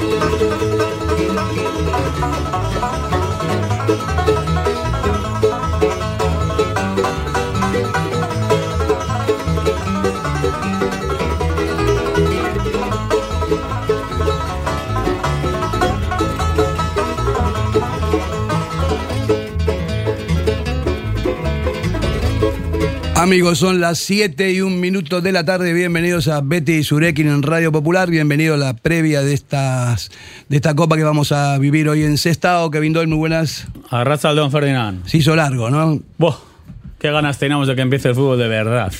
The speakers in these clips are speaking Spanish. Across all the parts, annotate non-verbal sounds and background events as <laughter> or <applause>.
Thank you. Amigos, son las 7 y un minuto de la tarde. Bienvenidos a Betty y Surekin en Radio Popular. Bienvenido a la previa de estas de esta copa que vamos a vivir hoy en Sestao. Kevin Doyle, muy buenas. A raza Don Ferdinand. Se hizo largo, ¿no? Buah, qué ganas teníamos de que empiece el fútbol de verdad.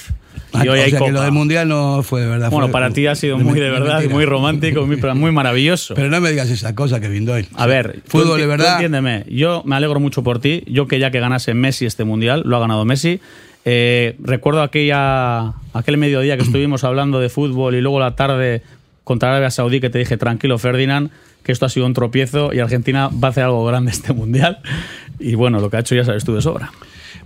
Ah, Y hoy o hay sea que lo del Mundial no fue de verdad. Bueno, fue para ti ha sido de muy de verdad, mentira. muy romántico, muy, muy maravilloso. Pero no me digas esa cosa, Kevin Doyle. A ver, Fútbol de verdad. entiéndeme, yo me alegro mucho por ti. Yo que ya que ganase Messi este mundial, lo ha ganado Messi. Eh, recuerdo aquella, aquel mediodía que estuvimos hablando de fútbol y luego la tarde contra Arabia Saudí que te dije, tranquilo Ferdinand, que esto ha sido un tropiezo y Argentina va a hacer algo grande este mundial. Y bueno, lo que ha hecho ya sabes tú de sobra.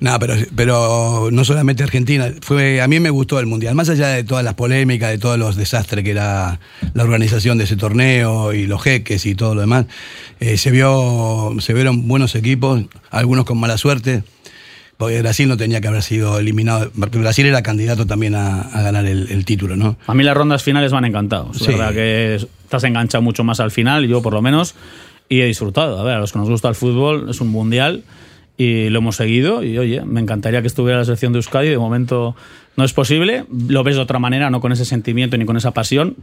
No, pero, pero no solamente Argentina. Fue, a mí me gustó el Mundial. Más allá de todas las polémicas, de todos los desastres que era la organización de ese torneo y los jeques y todo lo demás, eh, se, vio, se vieron buenos equipos, algunos con mala suerte. Porque Brasil no tenía que haber sido eliminado. Brasil era candidato también a, a ganar el, el título, ¿no? A mí las rondas finales me han encantado. Es Sí. verdad que has enganchado mucho más al final, yo por lo menos, y he disfrutado. A ver, a los que nos gusta el fútbol, es un mundial y lo hemos seguido. Y oye, me encantaría que estuviera la selección de Euskadi. De momento no es posible. Lo ves de otra manera, no con ese sentimiento ni con esa pasión.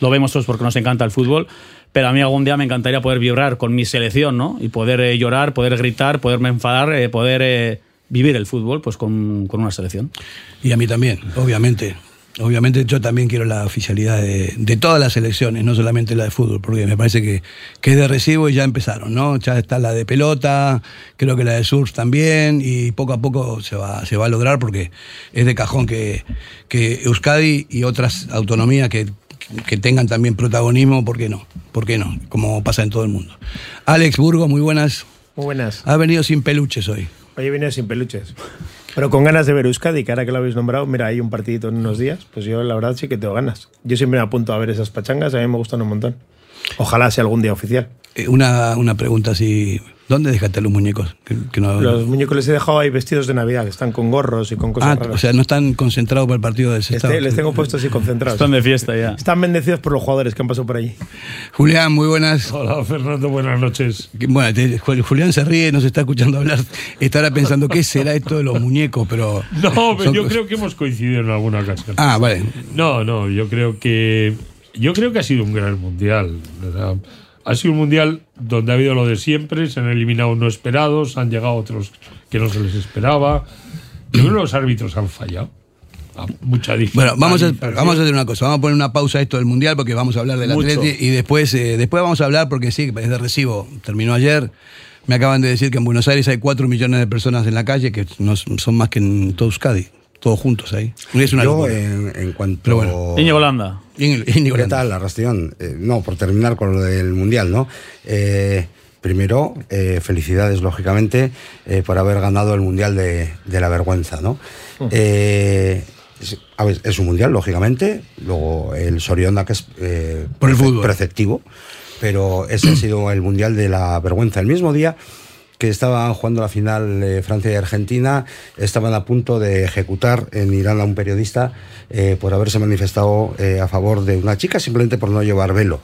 Lo vemos todos porque nos encanta el fútbol. Pero a mí algún día me encantaría poder vibrar con mi selección, ¿no? Y poder eh, llorar, poder gritar, poderme enfadar, eh, poder eh, vivir el fútbol pues con, con una selección. Y a mí también, obviamente. Obviamente yo también quiero la oficialidad de, de todas las elecciones, no solamente la de fútbol, porque me parece que, que es de recibo y ya empezaron, ¿no? Ya está la de pelota, creo que la de surf también, y poco a poco se va, se va a lograr porque es de cajón que, que Euskadi y otras autonomías que, que tengan también protagonismo, ¿por qué no? ¿Por qué no? Como pasa en todo el mundo. Alex Burgo, muy buenas. Muy buenas. Ha venido sin peluches hoy. Hoy he sin peluches. Pero con ganas de ver Euskadi, que ahora que lo habéis nombrado, mira, hay un partidito en unos días, pues yo la verdad sí que tengo ganas. Yo siempre me apunto a ver esas pachangas, a mí me gustan un montón. Ojalá sea algún día oficial. Eh, Una, una pregunta así, ¿dónde dejaste los muñecos? Que- que no- Los muñecos les he dejado ahí vestidos de Navidad, están con gorros y con cosas Ah, raras. o sea, no están concentrados para el partido del Les, Sestao. te- les tengo puestos así concentrados. Están de fiesta ya. Están bendecidos por los jugadores que han pasado por allí. Julián, muy buenas. Hola Fernando, buenas noches. Bueno, te- Ju- Julián se ríe, nos está escuchando hablar. Estará pensando, ¿qué será esto de los muñecos? Pero. <laughs> No, pero yo cosas- creo que hemos coincidido en alguna ocasión. Ah, vale. No, no, yo creo que yo creo que ha sido un gran mundial. ¿verdad? Ha sido un mundial donde ha habido lo de siempre, se han eliminado no esperados, han llegado otros que no se les esperaba. Yo creo que los árbitros han fallado. A mucha Bueno, vamos a, vamos a hacer una cosa. Vamos a poner una pausa a esto del Mundial porque vamos a hablar del. Atleti y después, eh, después vamos a hablar porque sí, es de recibo. Terminó ayer. Me acaban de decir que en Buenos Aires hay 4 millones de personas en la calle, que no son más que en todo Euskadi. Todos juntos ahí. Es una Yo, en, en cuanto. Pero bueno. Íñigo Holanda. ¿Qué tal, la Rastión? Eh, no, por terminar con lo del Mundial, ¿no? Eh, primero, eh, felicidades, lógicamente, eh, por haber ganado el Mundial de, de la vergüenza, ¿no? Eh, es, a ver, es un Mundial, lógicamente. Luego el Sorionda, que es eh, Por el fútbol. preceptivo. Pero ese ha sido el Mundial de la vergüenza. El mismo día que estaban jugando la final eh, Francia y Argentina, estaban a punto de ejecutar en Irán a un periodista eh, por haberse manifestado eh, a favor de una chica simplemente por no llevar velo.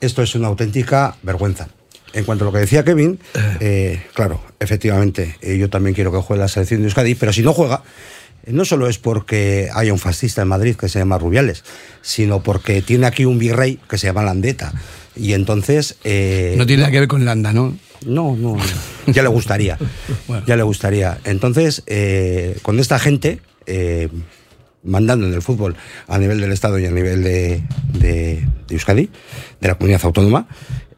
Esto es una auténtica vergüenza. En cuanto a lo que decía Kevin, eh, claro, efectivamente, yo también quiero que juegue la selección de Euskadi, pero si no juega, no solo es porque haya un fascista en Madrid que se llama Rubiales, sino porque tiene aquí un virrey que se llama Landeta. Y entonces... eh, No tiene nada que ver con Landa, ¿no? no, no, no. ya le gustaría. <laughs> Bueno. Ya le gustaría. Entonces, eh, con esta gente eh, mandando en el fútbol a nivel del Estado y a nivel de, de- de Euskadi, de la comunidad autónoma,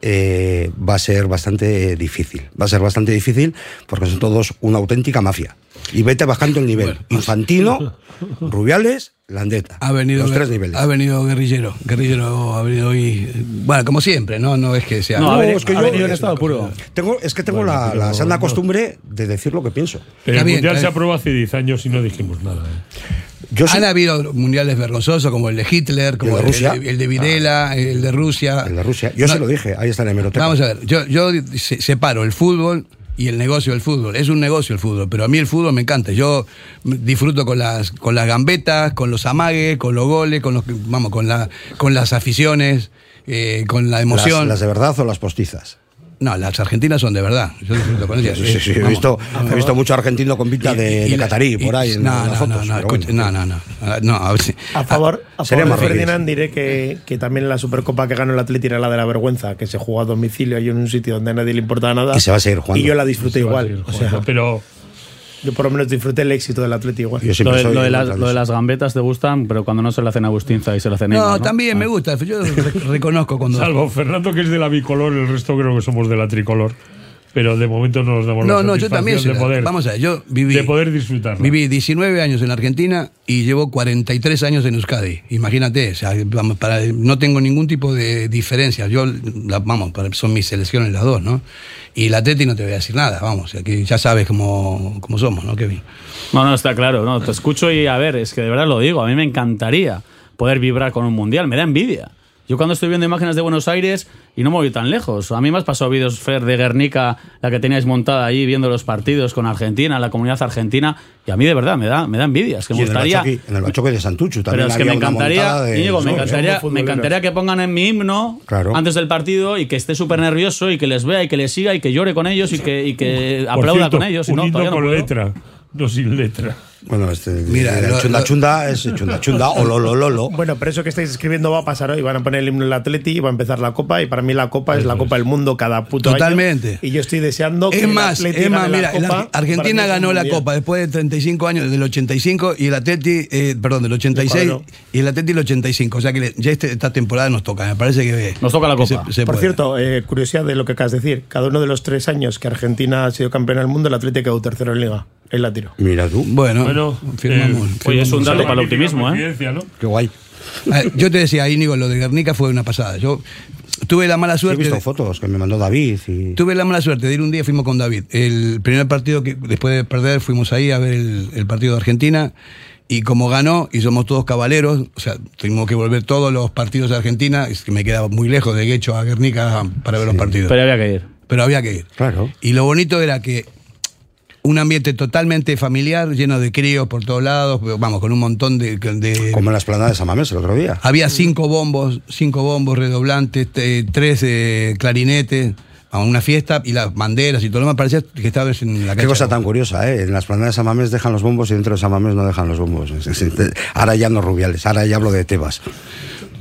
eh, va a ser bastante difícil. Va a ser bastante difícil porque son todos una auténtica mafia. Y vete bajando el nivel. Infantino, <laughs> Rubiales, Landeta. Ha venido, Los tres niveles. ha venido guerrillero. Guerrillero ha venido hoy. Bueno, como siempre, ¿no? No es que sea. No, No, es que ha yo- venido en es estado puro. Tengo, es que tengo la, Bueno, la sana no. costumbre de decir lo que pienso. Pero el bien, mundial se aprobó hace 10 años y no dijimos nada. ¿eh? Yo Han habido mundiales vergonzosos como el de Hitler, como de el, Rusia. el de Videla, el de Rusia. el de Rusia. Yo No, se lo dije, ahí está en la hemeroteca. Vamos a ver, yo, yo se- separo el fútbol y el negocio del fútbol. Es un negocio el fútbol, pero a mí el fútbol me encanta. Yo disfruto con las, con las gambetas, con los amagues, con los goles, con los, vamos, con la, con las aficiones, eh, con la las, emoción. las de verdad o las postizas. No, las argentinas son de verdad. Yo disfruto con ellas. Sí, sí, sí, he visto, he visto mucho argentino con pinta de, catarí por ahí en no, las no, fotos. no, no, bueno. no, no, no, Ah, no, a ver si- A favor, a Sería favor de. Ferdinand diré que, que también la Supercopa que ganó el Atleti era la de la vergüenza, que se jugó a domicilio y en un sitio donde a nadie le importaba nada. Y se va a seguir jugando. Y yo la disfruté igual. O sea, pero yo por lo menos disfruté el éxito del Atleti igual. Yo Lo de, lo de las, lo de las gambetas te gustan, pero cuando no se le hacen a Agustinza y se le hacen a No, Neymar, también Ah. me gusta. Yo re- reconozco cuando. salvo Fernando que es de la bicolor, el resto creo que somos de la tricolor. Pero de momento no nos damos la No, no, yo también. de poder, vamos a ver, yo viví. de poder disfrutarla. Viví 19 años en Argentina y llevo 43 años en Euskadi. Imagínate, o sea, vamos, para, no tengo ningún tipo de diferencia. Yo, la- vamos, para- son mis selecciones las dos, ¿no? Y la Teti no te voy a decir nada, vamos, aquí ya sabes cómo, cómo somos, ¿no, Kevin? No, no, está claro. No, te escucho y a ver, es que de verdad lo digo. A mí me encantaría poder vibrar con un mundial. Me da envidia. Yo cuando estoy viendo imágenes de Buenos Aires y no me voy tan lejos. A mí me has pasado vídeos, Fer, de Guernica, la que teníais montada ahí viendo los partidos con Argentina, la comunidad argentina. Y a mí de verdad me da, me da envidia. Es que Y me en el gustaría. En el Bachoque de Santucho también Pero es que me encantaría, montada de- Íñigo, me encantaría, me que pongan en mi himno Claro. antes del partido y que esté súper nervioso y que les vea y que les siga y que llore con ellos y que, y que Por aplauda cierto, con ellos. Y un no, himno no con puedo. letra, no sin letra. Bueno, este, Mira, el lo- chunda lo- chunda es chunda chunda o lo lo lo lo. Bueno, pero eso que estáis escribiendo va a pasar hoy. Van a poner el himno del Atleti y va a empezar la Copa. Y para mí la Copa es la Copa del Mundo cada puto año. Totalmente. Y yo estoy deseando que Es el más, Atleti es más, gane mira, la Copa. Argentina ganó la. Copa después de 35 años, del 85, y el Atleti, eh, perdón, del 86, Claro. y el Atleti el 85. O sea que ya este- esta temporada nos toca, me parece que. Nos toca la Copa. se- se Por puede. cierto, eh, curiosidad de lo que acabas de decir. Cada uno de los tres años que Argentina ha sido campeona del mundo, el Atleti quedó tercero en Liga. Ahí la tiro. Mira tú, Bueno, Bueno, firmamos. eh, Oye, es un dato para el optimismo, ¿eh? ¿no? qué guay. Ah, Yo te decía, Íñigo, lo de Guernica fue una pasada. Yo tuve la mala Sí, he suerte. visto de- fotos que me mandó David y Tuve la mala suerte de ir un día, fuimos con David. El primer partido que después de perder fuimos ahí a ver el, el partido de Argentina y como ganó y somos todos cabaleros, o sea, tuvimos que volver todos los partidos de Argentina, es que me quedaba muy lejos de Guecho a Guernica para ver los partidos. Pero había que ir. Pero había que ir. Claro. Y lo bonito era que un ambiente totalmente familiar, lleno de críos por todos lados, vamos, con un montón de... de- como en la esplanada de Samamés el otro día. había cinco bombos, cinco bombos redoblantes, te- tres eh, clarinetes, a una fiesta y las banderas y todo lo demás. Parecía que estabas en la Qué cancha. cosa tan curiosa, ¿eh? En la esplanada de Samamés dejan los bombos y dentro de Samamés no dejan los bombos. <laughs> Ahora ya no rubiales, ahora ya hablo de Tebas.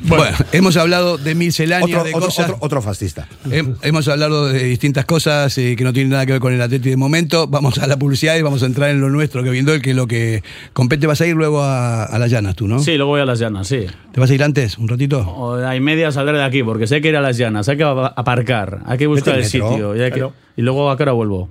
Bueno, hemos hablado de miscelánea Otro, de otro, cosas. otro, otro fascista. Hem- Hemos hablado de distintas cosas eh, que no tienen nada que ver con el Atleti de momento. Vamos a la publicidad y vamos a entrar en lo nuestro, que viendo el que lo que compete vas a ir luego a, a las llanas, tú, ¿no? Sí, luego voy a las llanas, sí. ¿Te vas a ir antes, un ratito? O hay media saldré de aquí, porque sé que ir a las llanas, hay que ap- aparcar, hay que buscar el en metro. sitio. Y, hay que- Claro. y luego a qué hora vuelvo.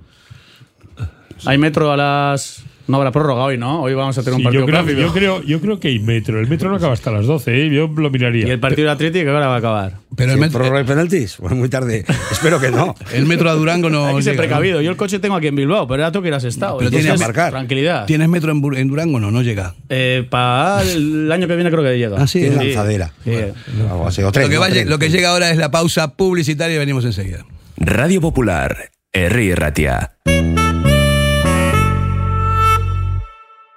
Hay metro a las. No habrá prórroga hoy, ¿no? Hoy vamos a tener Sí, un partido yo, creo, rápido. yo, creo, yo creo que hay metro. El metro no acaba hasta las 12, ¿eh? yo lo miraría. Y el partido de Atlético, ¿qué hora va a acabar? Pero el ¿Sí, metro, ¿Prórroga y penaltis? Bueno, muy tarde. <laughs> Espero que no. el metro a Durango no. Hay que ser llega, ¿no? precavido. Yo el coche tengo aquí en Bilbao, pero ya tú que irás estado. Pero tienes aparcar. Tranquilidad. ¿Tienes metro en, en Durango? No, no llega. Eh, para el año que viene creo que llega. Ah, sí. Sí. lanzadera. Sí. Algo así, o tren, lo, que ¿no? vaya- Tren. lo que llega ahora es la pausa publicitaria y venimos enseguida. Radio Popular, Herri Ratia.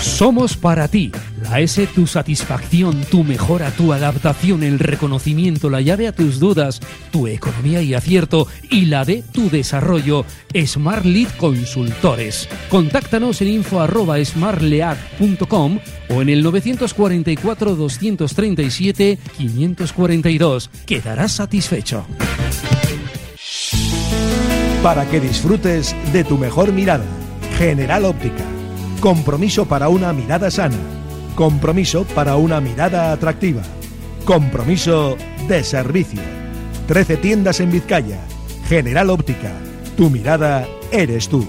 Somos para ti. La S, tu satisfacción, tu mejora, tu adaptación, el reconocimiento, la llave a tus dudas, tu economía y acierto y la de tu desarrollo. Smart Lead Consultores. Contáctanos en info smartlead.com o en el 944 237 542. Quedarás satisfecho. Para que disfrutes de tu mejor mirada. General Óptica. Compromiso para una mirada sana. Compromiso para una mirada atractiva. Compromiso de servicio. 13 tiendas en Vizcaya. General Óptica. Tu mirada eres tú.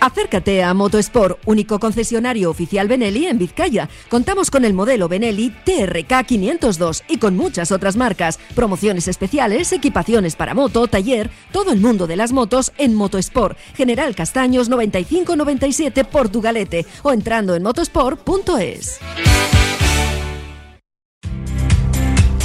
Acércate a Motosport, único concesionario oficial Benelli en Vizcaya. Contamos con el modelo Benelli TRK 502 y con muchas otras marcas, promociones especiales, equipaciones para moto, taller, todo el mundo de las motos en Motosport. General Castaños 9597 Portugalete o entrando en motosport.es.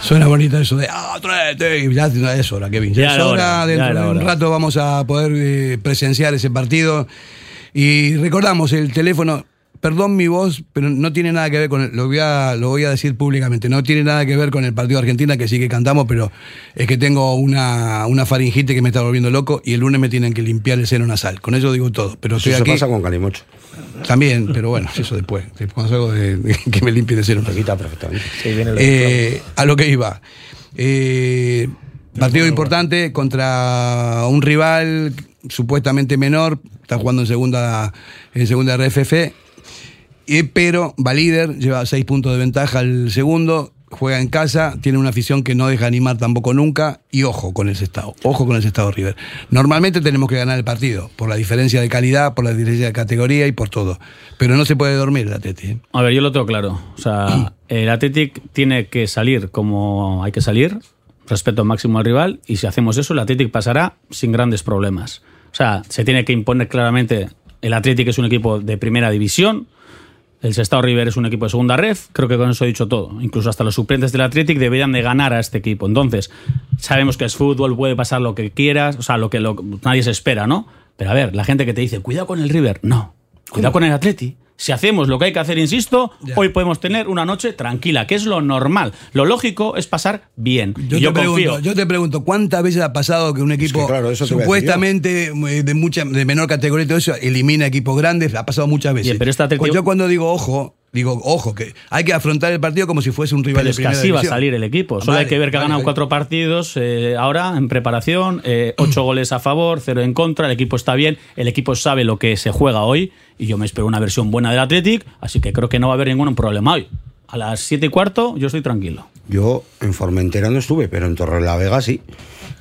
Suena bonito eso de ah, Atleti", y ya es hora, Kevin. Ya, Ya es hora, hora, dentro de un hora. rato vamos a poder eh, presenciar ese partido. Y recordamos el teléfono, perdón mi voz, pero no tiene nada que ver con el- lo voy a lo voy a decir públicamente, no tiene nada que ver con el partido de Argentina que sí que cantamos, pero es que tengo una, una faringite que me está volviendo loco y el lunes me tienen que limpiar el seno nasal. Con eso digo todo, pero Eso estoy se aquí pasa con Calimocho. también, pero bueno, eso después, cuando salgo de, de que me limpie el seno nasal. quita perfectamente. Eh, a lo que iba. Eh, partido importante contra un rival supuestamente menor, está jugando en segunda, en segunda RFF, eh, pero va líder, lleva seis puntos de ventaja al segundo, juega en casa, tiene una afición que no deja animar tampoco nunca, y ojo con el estado, ojo con el estado River. Normalmente tenemos que ganar el partido, por la diferencia de calidad, por la diferencia de categoría y por todo. Pero no se puede dormir el Atleti. ¿eh? A ver, yo lo tengo claro. O sea, <clears throat> el Athletic tiene que salir como hay que salir, respeto máximo al rival, y si hacemos eso, el Athletic pasará sin grandes problemas. O sea, se tiene que imponer claramente. El Athletic es un equipo de primera división. El Sestao River es un equipo de segunda ref, creo que con eso he dicho todo. Incluso hasta los suplentes del Athletic deberían de ganar a este equipo. Entonces, sabemos que es fútbol, puede pasar lo que quieras, o sea, lo que lo- nadie se espera, ¿no? Pero a ver, la gente que te dice, cuidado con el River, no, cuidado con el Atleti. Si hacemos lo que hay que hacer, insisto, hoy podemos tener una noche tranquila, que es lo normal. Lo lógico es pasar bien. Yo, Y yo te confío. pregunto, yo te pregunto, ¿cuántas veces ha pasado que un equipo supuestamente eh, de mucha de menor categoría y todo eso elimina equipos grandes? Ha pasado muchas veces. Bien, pero Atleti- Pues yo cuando digo ojo, digo ojo, que hay que afrontar el partido como si fuese un rival Pero de es que primera así va a salir el equipo. Solo hay Vale, que ver que ha vale, ganado vale. cuatro partidos eh, ahora en preparación, eh, ocho <clears throat> goles a favor, cero en contra. El equipo está bien, el equipo sabe lo que se juega hoy y yo me espero una versión buena del Athletic, así que creo que no va a haber ningún problema hoy. A las siete y cuarto yo estoy tranquilo. Yo en Formentera no estuve, pero en Torrelavega sí.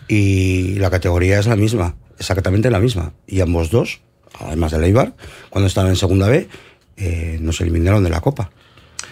Y la categoría es la misma. exactamente la misma. Y ambos dos, además de Leibar, cuando estaban en segunda B, eh, nos eliminaron de la Copa.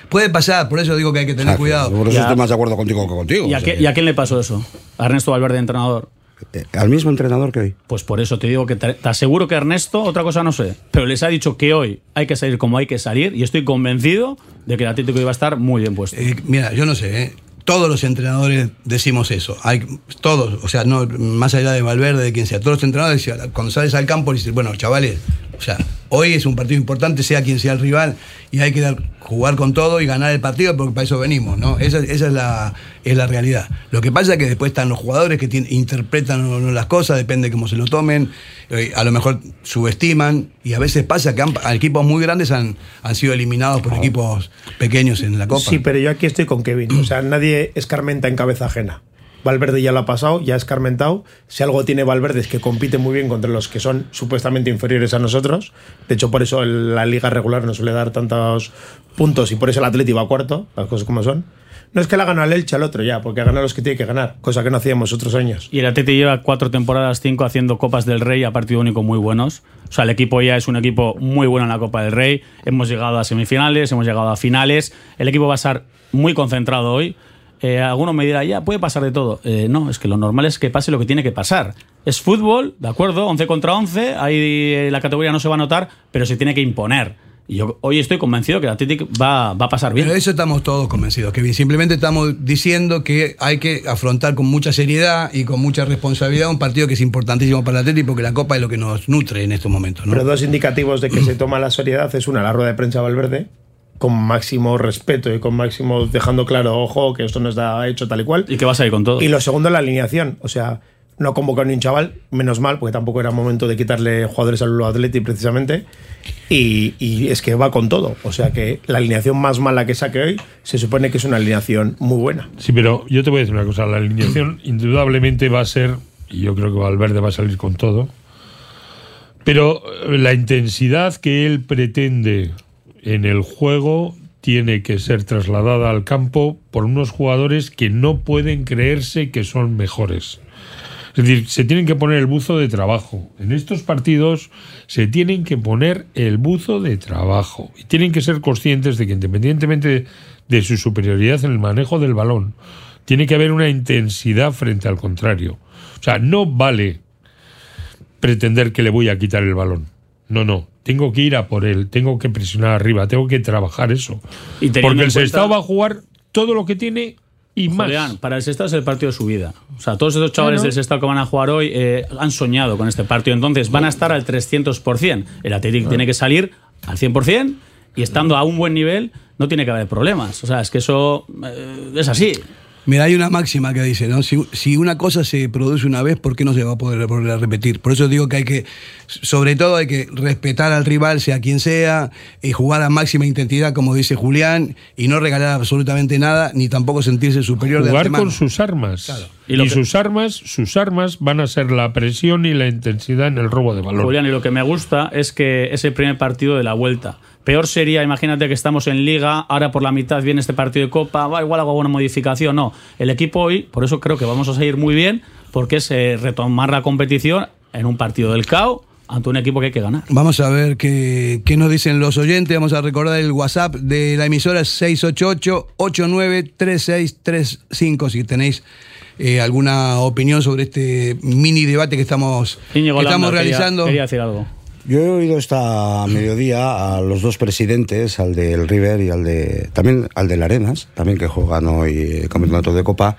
Puede pasar, por eso digo que hay que tener O sea, que cuidado. Por eso Ya. estoy más de acuerdo contigo que contigo. ¿Y a, o sea, qué- y a quién le pasó eso? A Ernesto Valverde, entrenador. eh, al mismo entrenador que hoy. Pues por eso te digo que te, te aseguro que Ernesto, otra cosa no sé, pero les ha dicho que hoy hay que salir como hay que salir y estoy convencido de que el Atlético iba a estar muy bien puesto. Eh, mira, yo no sé, ¿eh? todos los entrenadores decimos eso. Hay, todos, o sea, no más allá de Valverde, de quien sea, todos los entrenadores, cuando sales al campo, dices, bueno, chavales, o sea, hoy es un partido importante, sea quien sea el rival, y hay que dar- jugar con todo y ganar el partido, porque para eso venimos, ¿no? Esa, esa es, la, es la realidad. Lo que pasa es que después están los jugadores que tienen- interpretan o no las cosas, depende de cómo se lo tomen, eh, a lo mejor subestiman, y a veces pasa que han- equipos muy grandes han, han sido eliminados por equipos pequeños en la Copa. Sí, pero yo aquí estoy con Kevin. O sea, nadie escarmenta en cabeza ajena. Valverde ya lo ha pasado, ya ha escarmentado. Si algo tiene Valverde es que compite muy bien contra los que son supuestamente inferiores a nosotros. De hecho, por eso la liga regular no suele dar tantos puntos y por eso el Atleti va cuarto, las cosas como son. No es que la gana el Elche al otro ya, porque gana los que tiene que ganar, cosa que no hacíamos otros años. Y el Atleti lleva cuatro temporadas, cinco haciendo Copas del Rey a partido único muy buenos. O sea, el equipo ya es un equipo muy bueno en la Copa del Rey. Hemos llegado a semifinales, hemos llegado a finales. El equipo va a estar muy concentrado hoy. Eh, alguno me dirá, ya, puede pasar de todo. Eh, no, es que lo normal es que pase lo que tiene que pasar. Es fútbol, de acuerdo, 11 contra 11, ahí eh, la categoría no se va a notar, pero se tiene que imponer. Y yo hoy estoy convencido que el Athletic va, va a pasar bien. Pero eso estamos todos convencidos, Kevin. Simplemente estamos diciendo que hay que afrontar con mucha seriedad y con mucha responsabilidad un partido que es importantísimo para el Atlético porque la Copa es lo que nos nutre en estos momentos. ¿no? Pero dos indicativos de que se toma la seriedad es una, la rueda de prensa de Valverde, con máximo respeto y con máximo dejando claro, ojo, que esto no está hecho tal y cual. Y que va a salir con todo. Y lo segundo, la alineación. O sea, no convocar ni un chaval, menos mal, porque tampoco era momento de quitarle jugadores al Atleti precisamente. Y, y es que va con todo. O sea que la alineación más mala que saque hoy se supone que es una alineación muy buena. Sí, pero yo te voy a decir una cosa. La alineación <clears throat> indudablemente va a ser, y yo creo que Valverde va a salir con todo, pero la intensidad que él pretende en el juego tiene que ser trasladada al campo por unos jugadores que no pueden creerse que son mejores. Es decir, se tienen que poner el buzo de trabajo. En estos partidos se tienen que poner el buzo de trabajo. Y tienen que ser conscientes de que independientemente de, su superioridad en el manejo del balón, tiene que haber una intensidad frente al contrario. O sea, no vale pretender que le voy a quitar el balón. No, no. Tengo que ir a por él, tengo que presionar arriba, tengo que trabajar eso. Y Porque el cuenta- Sestao va a jugar todo lo que tiene y más. Para el Sestao es el partido de su vida. O sea, todos esos chavales del Sestao que van a jugar hoy eh, han soñado con este partido. Entonces van a estar al 300%. El Athletic tiene que salir al 100% y estando a un buen nivel no tiene que haber problemas. O sea, es que eso eh, es así. Mira, hay una máxima que dice, ¿no? Si, si una cosa se produce una vez, ¿por qué no se va a poder volver a repetir? Por eso digo que hay que, sobre todo hay que respetar al rival, sea quien sea, y jugar a máxima intensidad, como dice Julián, y no regalar absolutamente nada, ni tampoco sentirse superior de jugar con sus armas. Y Y, lo que- sus armas, sus armas van a ser la presión y la intensidad en el robo de balón. Julián, y lo que me gusta es que es el primer partido de la vuelta. Peor sería, imagínate que estamos en liga, ahora por la mitad viene este partido de copa, va, igual hago alguna modificación. No, el equipo hoy, por eso creo que vamos a salir muy bien, porque es eh, retomar la competición en un partido del CAO ante un equipo que hay que ganar. Vamos a ver qué, qué nos dicen los oyentes. Vamos a recordar el WhatsApp de la emisora es 688-893635. Si tenéis eh, alguna opinión sobre este mini debate que estamos, que estamos quería- realizando. Quería decir algo. Yo he oído esta mediodía a los dos presidentes, al del River y al de también al del Arenas, también que juegan hoy el campeonato de Copa.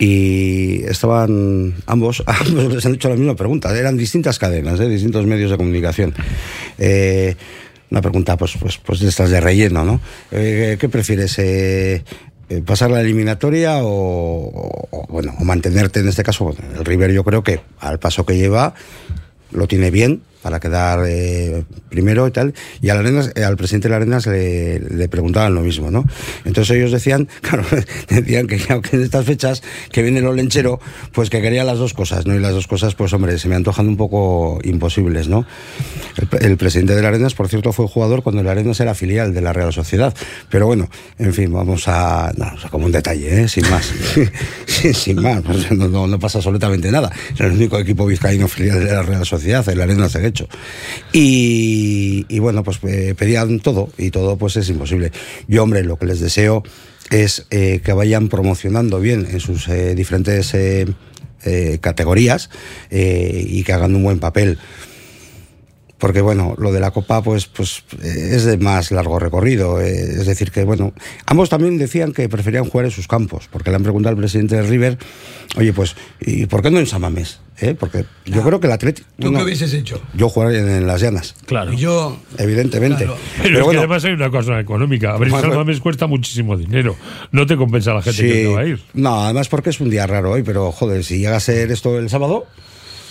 Y estaban ambos, <laughs> ambos les han hecho la misma pregunta. Eran distintas cadenas, ¿eh? distintos medios de comunicación. Eh, una pregunta, pues, pues, pues de estas de relleno, ¿no? Eh, ¿Qué prefieres? Eh, eh, pasar la eliminatoria o, o- bueno o mantenerte en este caso el River yo creo que al paso que lleva lo tiene bien para quedar eh, primero y tal. Y al, Arenas, eh, al presidente de la Arenas le, le preguntaban lo mismo, ¿no? Entonces ellos decían, <laughs> claro, decían que, que en estas fechas que viene el olenchero, pues que quería las dos cosas, ¿no? Y las dos cosas, pues hombre, se me antojan un poco imposibles, ¿no? El, presidente de la Arenas, por cierto, fue jugador cuando el Arenas era filial de la Real Sociedad. Pero bueno, en fin, vamos a. No, como un detalle, ¿eh? sin más. <laughs> sin, más, no pasa absolutamente nada. Era el único equipo vizcaíno filial de la Real Sociedad, el Arenas de hecho. Y, bueno, pues eh, pedían todo, y todo pues es imposible. Yo, hombre, lo que les deseo es eh, que vayan promocionando bien en sus eh, diferentes categorías y que hagan un buen papel porque bueno, lo de la Copa pues, pues eh, es de más largo recorrido. eh, es decir, que bueno, ambos también decían que preferían jugar en sus campos, porque le han preguntado al presidente de River, oye, pues, ¿y por qué no en Samamés? ¿Eh? Porque yo creo que el Atlético... ¿Tú qué hubieses hecho? Yo jugaría en, en las llanas. Claro. Y yo, Evidentemente. Claro. Pero, es que además hay una cosa económica. Abrir Bueno, Salmames cuesta muchísimo dinero. No te compensa la gente sí. que te va a ir. No, además porque es un día raro hoy, pero joder, si llega a ser esto el sábado,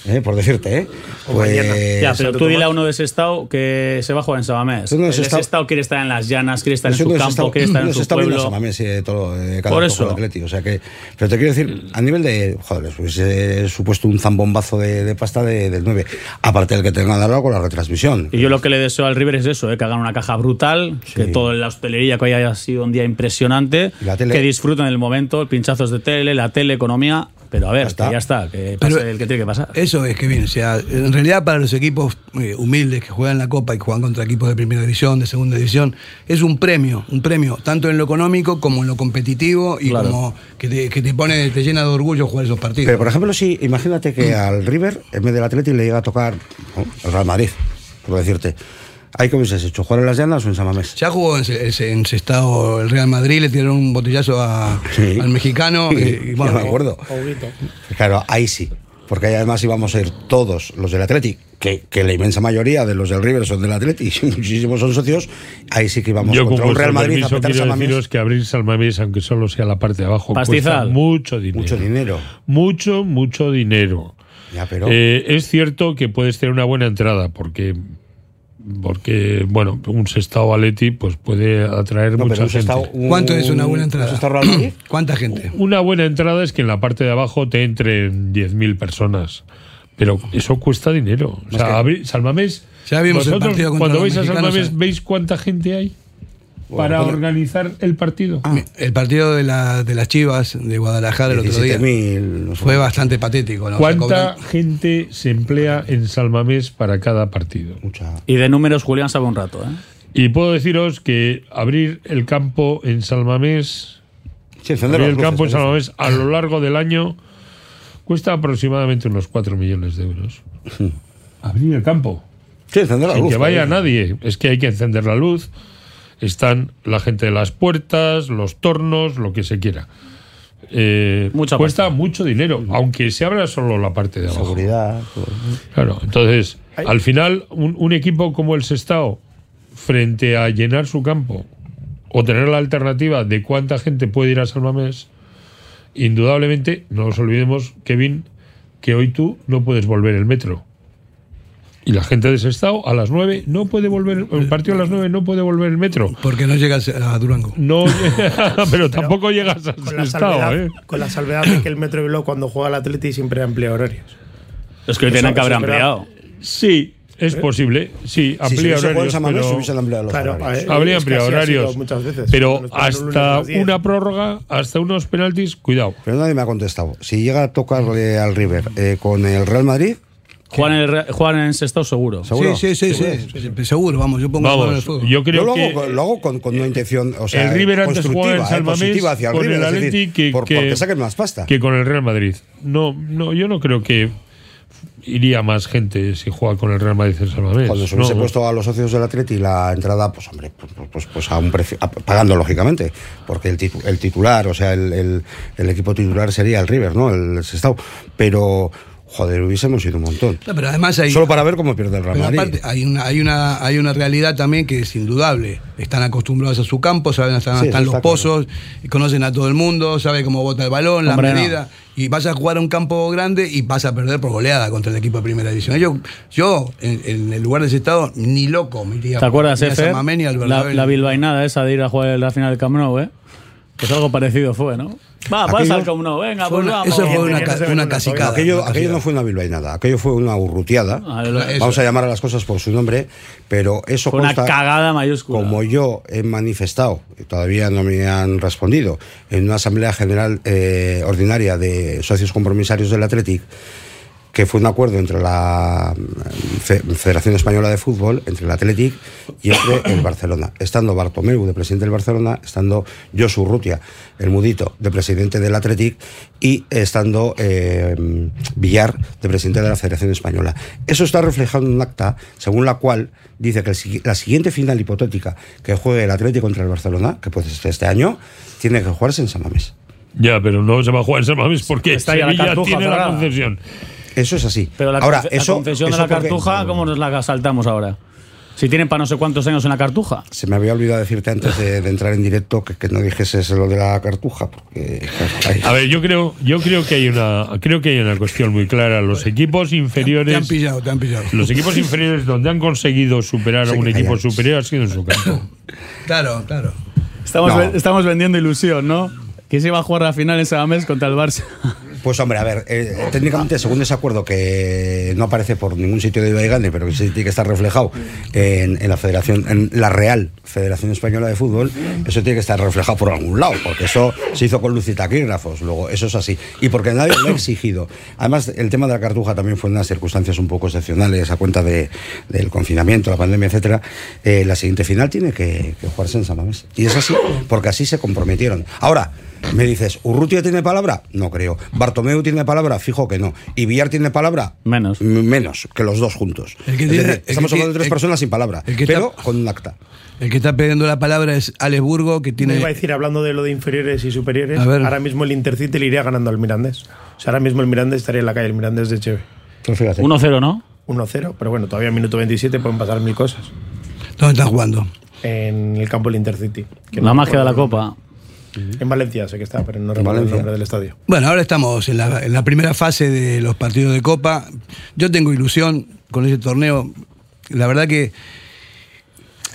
eh, por decirte, ¿eh? Pues, Ya, pero tú dile a uno de ese estado que se va a jugar en Sabamés. Uno de El ese de ese estado- quiere estar en las llanas, quiere estar en su no campo, quiere estar en no su pueblo. Samamés, eh, todo, eh, cada Por eso. el Atleti, o sea que, pero te quiero decir, a nivel de, joder, hubiese supuesto un zambombazo de, de pasta de- del 9, aparte del que tengan al lado con la retransmisión. Y yo lo que le deseo al River es eso, eh, que hagan una caja brutal, que todo en la hostelería que haya sido un día impresionante, la tele. que disfruten el momento, pinchazos de tele, la tele, economía, pero a ver, está. que ya está, que pase Pero- el que tiene que pasar. Eso es que bien, o sea, en realidad para los equipos eh, humildes que juegan la Copa y que juegan contra equipos de primera división, de segunda división, es un premio, un premio, tanto en lo económico como en lo competitivo y Claro. como que te, que te pone, te llena de orgullo jugar esos partidos. Pero por ejemplo, si imagínate que al River, en vez del Atleti, le llega a tocar ¿no? el Real Madrid, por decirte. ¿Hay que hubieses hecho? ¿Jugar en las llanas o en Samamés? Ya jugó en, en ese estado el Real Madrid, le tiraron un botellazo a- Sí. al mexicano. y, bueno, me acuerdo. Claro, ahí sí. Porque ahí además íbamos a ir todos los del Atleti, que, que la inmensa mayoría de los del River son del Atleti y <laughs> muchísimos son socios. Ahí sí que íbamos Yo, contra con un Real Madrid a petar que abrir Salmamés, aunque solo sea la parte de abajo, Pastizal. cuesta mucho dinero. Mucho dinero. Mucho, mucho dinero. Ya, pero. Eh, es cierto que puedes tener una buena entrada, porque, porque bueno, un Sestao Aleti pues puede atraer No, mucha gente. Sestao- un- ¿Cuánto es una buena entrada? <clears throat> ¿Cuánta gente? Una buena entrada es que en la parte de abajo te entren 10.000 personas. Pero eso cuesta dinero. O sea, abrir- Salmamés. Ya vimos el vosotros, partido contra Cuando los vais a Salmamés. ¿veis cuánta gente hay para bueno. organizar el partido? El partido de, la, de las Chivas de Guadalajara el otro día 17.000, no sé. fue bastante patético. ¿no? ¿Cuánta cobran- gente se emplea en Salmamés para cada partido? Mucha. Y de números Julián sabe un rato, ¿eh? Y puedo deciros que abrir el campo en Salmamés, Sí, encender abrir el campo en luces. Salmamés a lo largo del año cuesta aproximadamente unos 4 millones de euros. abrir el campo. Sí, encender la Sin luz. que vaya nadie. Es que hay que encender la luz. Están la gente de las puertas, los tornos, lo que se quiera. Eh, Mucha cuesta mucho dinero, aunque se abra solo la parte de abajo. Seguridad. Claro, entonces, al final, un, un equipo como el Sestao, frente a llenar su campo o tener la alternativa de cuánta gente puede ir a Salmamés, indudablemente, no nos olvidemos, Kevin, que hoy tú no puedes volver el metro. Y la gente de Sestao a las 9 no puede volver, el partido a las 9 no puede volver el metro. Porque no llegas a Durango. No, <laughs> pero tampoco llegas a Con la, Sestao, salvedad, ¿eh? con la salvedad de que el Metro de Bilbao cuando juega al Atleti siempre amplía horarios. Es que hoy tienen que haber ampliado. Sí, es posible. Sí, Si amplía en horarios. Pero- se hubiesen ampliado los Claro, horarios. eh, Habría ampliado horarios. muchas veces. Pero hasta las 10. una prórroga, hasta unos penaltis, cuidado. Pero nadie me ha contestado. Si llega a tocarle al River eh, con el Real Madrid, Juegan en, el Re- juegan en Sestao seguro. ¿seguro? Sí, sí, sí, sí, sí, seguro, vamos, yo pongo en el Vamos, fuego. yo Yo creo lo, que hago, con- lo hago con, con una intención, o sea, el River antes constructiva, jugaba en eh, positiva hacia el con River, el es decir, Atleti que, por- que- porque saquen más pasta. que con el Real Madrid. No, no, yo no creo que iría más gente si juega con el Real Madrid en Salmamés. Cuando se hubiese No, puesto a los socios del Atleti la entrada, pues hombre, pues, pues, pues a un precio, a- pagando lógicamente, porque el, titu- el titular, o sea, el, el- el equipo titular sería el River, ¿no? El Sestao. Pero joder, hubiésemos ido un montón. No, pero además hay, Solo para ver cómo pierde el Real Madrid. aparte, hay una, hay, una, hay una realidad también que es indudable. Están acostumbrados a su campo, saben hasta dónde Sí, están los está pozos, conocen a todo el mundo, saben cómo bota el balón, Hombre, la no. medida. Y vas a jugar a un campo grande y vas a perder por goleada contra el equipo de primera división. Yo, yo en, en el lugar de ese estado, ni loco me iría ¿Te acuerdas, al La, la bilbainada esa de ir a jugar la final del Camp Nou, ¿eh? Pues algo parecido fue, ¿no? Va, pasa Camp Nou, venga, pues vamos. eso fue una, ca- casicada. Aquello, una aquello no fue una bilbainada, aquello fue una urrutiada. Ah. Vamos a llamar a las cosas por su nombre, pero eso Fue una cagada mayúscula. Como yo he manifestado, y todavía no me han respondido, en una asamblea general eh, ordinaria de socios compromisarios del Athletic, que fue un acuerdo entre la mm, Fe- Federación Española de Fútbol, entre el Athletic y entre el Barcelona. Estando Bartomeu de presidente del Barcelona, estando Josu Rutia, el mudito, de presidente del Athletic, y estando eh, Villar de presidente de la Federación Española. Eso está reflejado en un acta según la cual dice que el la siguiente final hipotética que juegue el Athletic contra el Barcelona, que puede ser este año, tiene que jugarse en San Mamés. Ya, pero no se va a jugar en San Mamés porque Está la Sevilla Cartuja tiene la concesión. Eso es así. Pero la, Ahora, eso, la concesión de la porque- cartuja, ¿cómo nos la saltamos ahora? Si tienen para no sé cuántos años en la cartuja. Se me había olvidado decirte antes de, de entrar en directo que, que no dijeses lo de la cartuja, porque... A ver, yo creo, yo creo que hay una, creo que hay una cuestión muy clara. Los equipos Te inferiores, han pillado, te han pillado. los equipos <laughs> inferiores donde han conseguido superar a un equipo superior ha sido en su campo. Claro, claro. Estamos, No. ve- estamos vendiendo ilusión, ¿no? Que se iba a jugar la final en Samamés contra el Barça. Pues hombre, a ver, eh, técnicamente según ese acuerdo que no aparece por ningún sitio de Ibaigane, pero que sí tiene que estar reflejado en, la Federación, en la Real Federación Española de Fútbol, eso tiene que estar reflejado por algún lado, porque eso se hizo con luz y taquígrafos, luego eso es así, y porque nadie lo ha exigido. Además, el tema de la cartuja también fue en unas circunstancias un poco excepcionales a cuenta de, del confinamiento, la pandemia, etcétera. Eh, la siguiente final tiene que, que jugarse en San Mamés. Y es así, porque así se comprometieron. Ahora, me dices, ¿Urrutia tiene palabra? No creo. ¿Bartomeu tiene palabra? Fijo que no. ¿Y Villar tiene palabra? Menos. M- Menos que los dos juntos. El que Es tiene- decir, el que estamos hablando de tiene- tres el- personas sin palabra, el que pero está- con un acta. El que está pidiendo la palabra es Alex Burgo, que Me tiene. iba a decir, hablando de lo de inferiores y superiores, A ver. ahora mismo el Intercity le iría ganando al Mirandés. O sea, ahora mismo el Mirandés estaría en la calle, el Mirandés de Cheve. Entonces, fíjate. 1-0, ¿no? 1-0, pero bueno, todavía en minuto 27 pueden pasar mil cosas. ¿Dónde están jugando? En el campo del Intercity. que La no magia de la Copa. En Valencia sé que está, pero no recuerdo el nombre del estadio. Bueno, ahora estamos en la, en la primera fase de los partidos de Copa. Yo tengo ilusión con ese torneo. La verdad que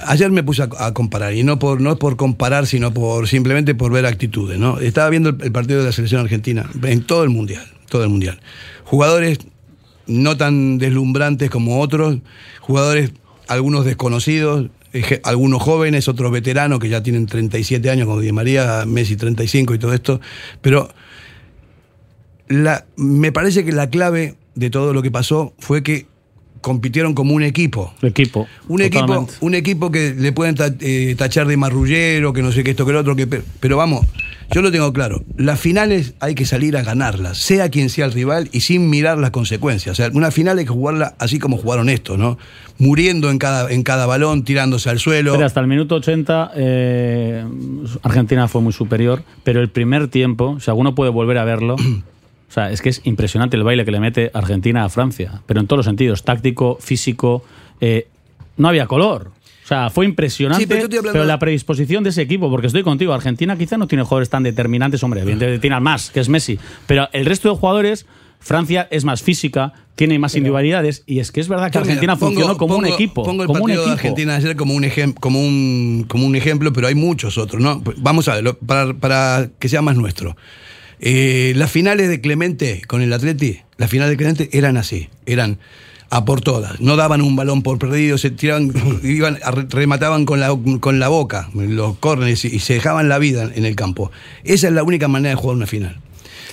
ayer me puse a, a comparar, y no por, no por comparar, sino por simplemente por ver actitudes. ¿no? Estaba viendo el, el partido de la selección argentina en todo el mundial, todo el mundial. Jugadores no tan deslumbrantes como otros, jugadores algunos desconocidos, algunos jóvenes, otros veteranos que ya tienen 37 años, como Di María, Messi 35 y todo esto, pero la, me parece que la clave de todo lo que pasó fue que compitieron como un equipo. Equipo. Un equipo, un equipo que le pueden eh, tachar de marrullero, que no sé qué esto que lo otro, que, pe- pero vamos, yo lo tengo claro. Las finales hay que salir a ganarlas, sea quien sea el rival y sin mirar las consecuencias. O sea, una final hay que jugarla así como jugaron estos, ¿no? Muriendo en cada, en cada balón, tirándose al suelo. Hasta el minuto 80 eh, Argentina fue muy superior, pero el primer tiempo, si alguno puede volver a verlo, <clears throat> o sea, es que es impresionante el baile que le mete Argentina a Francia, pero en todos los sentidos, táctico, físico, eh, no había color. O sea, fue impresionante, Sí, pero la predisposición de ese equipo, porque estoy contigo, Argentina quizá no tiene jugadores tan determinantes, hombre, evidentemente tiene al más, que es Messi, pero el resto de jugadores, Francia es más física, tiene más individualidades, y es que es verdad que Argentina pongo- funcionó como un equipo. Pongo el como un de. Argentina ayer como un, ejem- como, un, como un ejemplo, pero hay muchos otros, ¿no? Pues Vamos a ver, para, para que sea más nuestro. Eh, las finales de Clemente con el Atleti, las finales de Clemente eran así, eran a por todas. No daban un balón por perdido, se tiraban, <laughs> iban, remataban con la, con la boca los córneres y, y se dejaban la vida en el campo. Esa es la única manera de jugar una final.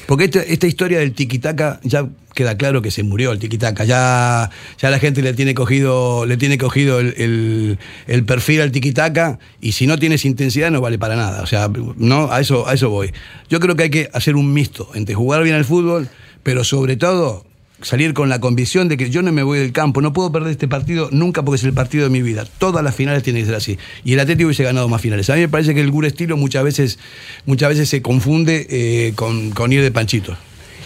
Porque esta, esta historia del tiquitaca ya queda claro que se murió el tiquitaca. Ya, ya la gente le tiene cogido, le tiene cogido el, el- el perfil al tiquitaca y si no tienes intensidad no vale para nada. O sea, no, a eso, a eso voy. Yo creo que hay que hacer un mixto entre jugar bien al fútbol, pero sobre todo salir con la convicción de que yo no me voy del campo, no puedo perder este partido nunca porque es el partido de mi vida. Todas las finales tienen que ser así. Y el Atlético hubiese ganado más finales. A mí me parece que el Gure estilo muchas veces, muchas veces se confunde eh, con, con ir de panchito.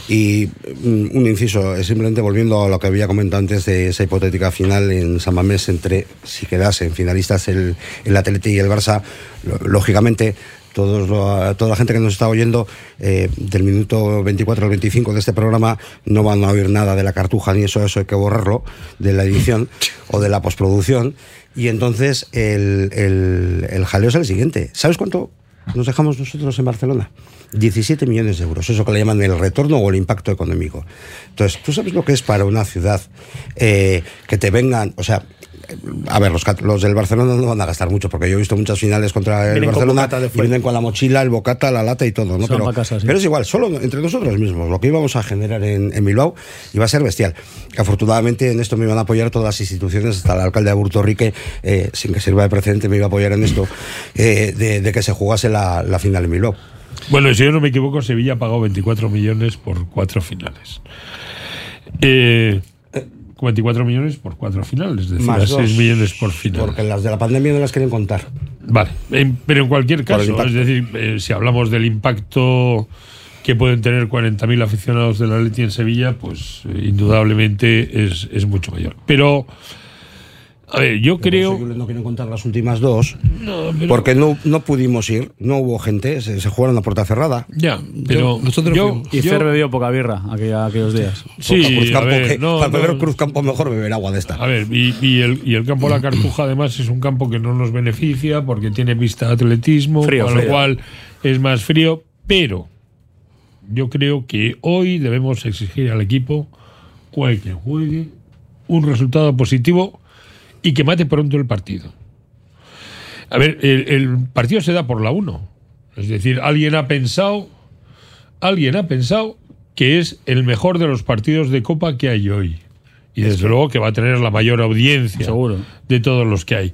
Y mm, un inciso, simplemente volviendo a lo que había comentado antes de esa hipotética final en San Mamés entre, si quedasen finalistas el, el Atleti y el Barça, lógicamente todos toda la gente que nos está oyendo eh, del minuto 24 al 25 de este programa no van a oír nada de la cartuja ni eso, eso hay que borrarlo de la edición o de la postproducción. Y entonces el, el, el jaleo es el siguiente. ¿Sabes cuánto nos dejamos nosotros en Barcelona? 17 millones de euros, eso que le llaman el retorno o el impacto económico. Entonces, ¿tú sabes lo que es para una ciudad eh, que te vengan, o sea, a ver, los, los del Barcelona no van a gastar mucho, porque yo he visto muchas finales contra el Vienen Barcelona y vienen con la mochila, el bocata, la lata y todo, ¿no? Pero, pa' casa, sí. pero es igual, solo entre nosotros mismos, lo que íbamos a generar en, en Bilbao iba a ser bestial. Afortunadamente en esto me iban a apoyar todas las instituciones, hasta el alcalde de Aburtorrique, eh, sin que sirva de precedente, me iba a apoyar en esto, eh, de, de que se jugase la, la final en Bilbao. Bueno, si yo no me equivoco, Sevilla ha pagado 24 millones por cuatro finales. Eh, 24 millones por cuatro finales, es decir, Más a 6 dos, millones por final. Porque las de la pandemia no las quieren contar. Vale, en- pero en cualquier caso, es decir, eh, si hablamos del impacto que pueden tener 40.000 aficionados del Atleti en Sevilla, pues eh, indudablemente es, es mucho mayor. Pero, a ver, yo creo... No quieren contar las últimas dos, No, pero- porque no, no pudimos ir, no hubo gente, se, se jugaron a puerta cerrada. Ya, pero nosotros yo, fuimos. Y yo- Fer bebió poca birra aquella- aquellos días. Sí, ver, que no, para beber Cruzcampo mejor beber agua de esta. A ver, y, y el, y el campo de la Cartuja además es un campo que no nos beneficia porque tiene pista de atletismo, Frío, con lo cual es más frío, pero yo creo que hoy debemos exigir al equipo, juegue quien juegue, un resultado positivo y que mate pronto el partido. A ver, el, el partido se da por la 1. Es decir, alguien ha pensado, alguien ha pensado que es el mejor de los partidos de Copa que hay hoy. Y desde luego que va a tener la mayor audiencia Seguro. de todos los que hay.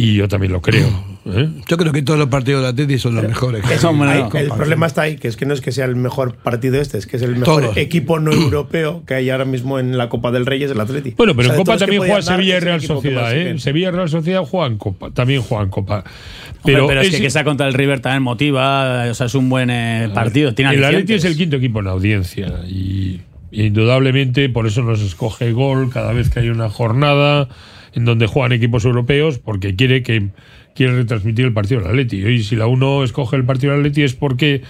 Y yo también lo creo. ¿eh? Yo creo que todos los partidos de Atleti son los mejores. Eso, Ahí, no. el problema está ahí, que es que no es que sea el mejor partido este, es que es el mejor Todos. equipo no <clears throat> europeo que hay ahora mismo en la Copa del Rey es el Atleti. Bueno, pero O sea, en Copa también juega Sevilla y Real Sociedad. ¿eh? Sevilla y Real Sociedad juegan Copa, también juegan Copa. Hombre, Pero, Pero, es que que sea contra el River también motiva, o sea, es un buen eh, partido. Tiene el Atleti es el quinto equipo en audiencia y, y indudablemente por eso nos escoge gol cada vez que hay una jornada en donde juegan equipos europeos porque quiere que quiere retransmitir el partido del Atleti. Y si la uno escoge el partido del Atleti es porque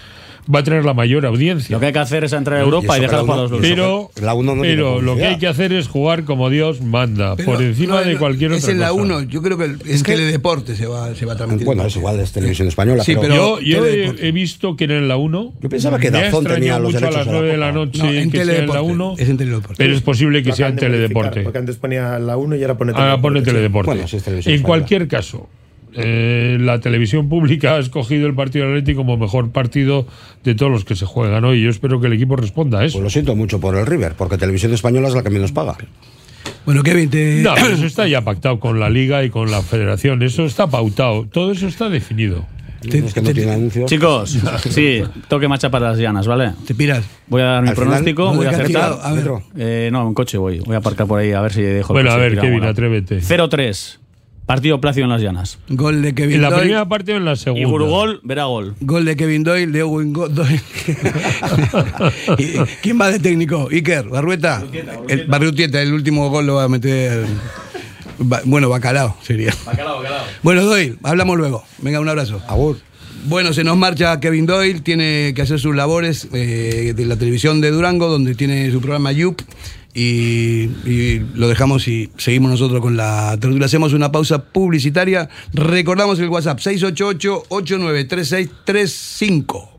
va a tener la mayor audiencia. Lo que hay que hacer es entrar a Europa y, que dejar para los y dos. Pero, La uno no tiene pero lo que hay que hacer es jugar como Dios manda, Pero por encima no, de cualquier es otra en la cosa. 1, yo creo que el- en Teledeporte se va, se va a transmitir. Bueno, es igual, es televisión española. Sí, pero, pero- yo yo he, Teledeporte. he visto que era en la 1. Yo pensaba que Dazón tenía extrañado los mucho a derechos las de la 9 de la noche No, en que sea en la Teledeporte. 1. Es en Teledeporte. Pero es posible que sea en Teledeporte. Porque antes ponía la 1 y ahora pone Ahora pone. Teledeporte. Es en cualquier caso, eh, la televisión pública ha escogido el partido del Atleti como mejor partido de todos los que se juegan hoy. Yo espero que el equipo responda a eso. Pues lo siento mucho por el River, porque televisión española es la que menos paga. Bueno, Kevin, te. No, pero eso está ya pactado con la liga y con la federación. Eso está pautado. Todo eso está definido. te- es que no te- tiene anuncios. Chicos, <laughs> sí, toque marcha para las llanas, ¿vale? te piras. Voy a dar mi Al final, pronóstico, ¿dónde voy a acertar. A ver. Eh, no, en coche voy. Voy a aparcar por ahí a ver si dejo el Bueno, a ver, Kevin, atrévete. 0-3. Partido Placio en las llanas. Gol de Kevin ¿En la Doyle. primera parte o en la segunda? Y Gurugol verá gol. Gol de Kevin Doyle, de Owen <laughs> Doyle. <laughs> ¿Y ¿Quién va de técnico? Iker, Barrueta. El Barrutieta, el último gol lo va a meter. Ba- Bueno, Bacalao sería. Bueno, Doyle, hablamos luego. Venga, un abrazo. Agur. Bueno, se nos marcha Kevin Doyle, tiene que hacer sus labores eh, de la televisión de Durango, donde tiene su programa Yup. Y, y lo dejamos y seguimos nosotros con la tertulia. Hacemos una pausa publicitaria. Recordamos el WhatsApp 688-893635.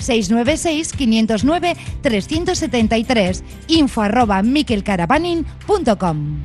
696-509-373. Info arroba miquelcaravaning.com.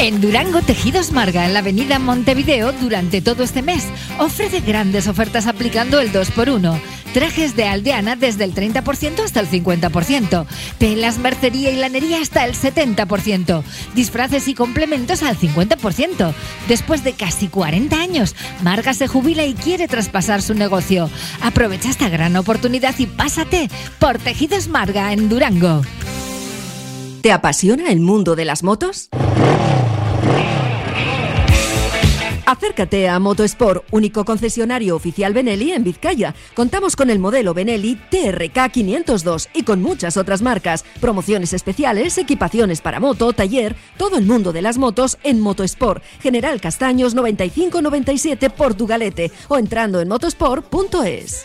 En Durango Tejidos Marga, en la avenida Montevideo, durante todo este mes, ofrece grandes ofertas aplicando el 2x1. Trajes de aldeana desde el 30% hasta el 50%. Telas, mercería y lanería hasta el 70%. Disfraces y complementos al 50%. Después de casi 40 años, Marga se jubila y quiere traspasar su negocio. Aprovecha esta gran oportunidad y pásate por Tejidos Marga en Durango. ¿Te apasiona el mundo de las motos? Acércate a Motosport, único concesionario oficial Benelli en Vizcaya. Contamos con el modelo Benelli TRK 502 y con muchas otras marcas, promociones especiales, equipaciones para moto, taller, todo el mundo de las motos en Motosport. General Castaños 9597 Portugalete o entrando en motosport.es.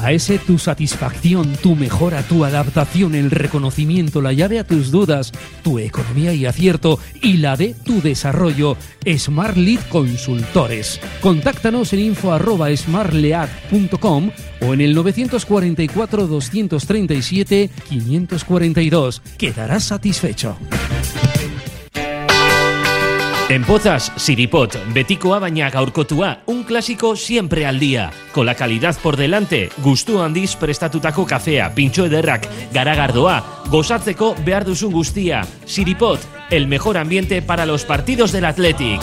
La S, tu satisfacción, tu mejora, tu adaptación, el reconocimiento, la llave a tus dudas, tu economía y acierto y la de tu desarrollo. Smart Lead Consultores. Contáctanos en info o en el 944 237 542. Quedarás satisfecho. En Pozas, Siripot, betikoa baina gaurkotua, un clásico siempre al día. Con la calidad por delante, gustu handiz prestatutako kafea, pintxo ederrak, garagardoa, gozatzeko behar duzun guztia. Siripot, el mejor ambiente para los partidos del Athletic.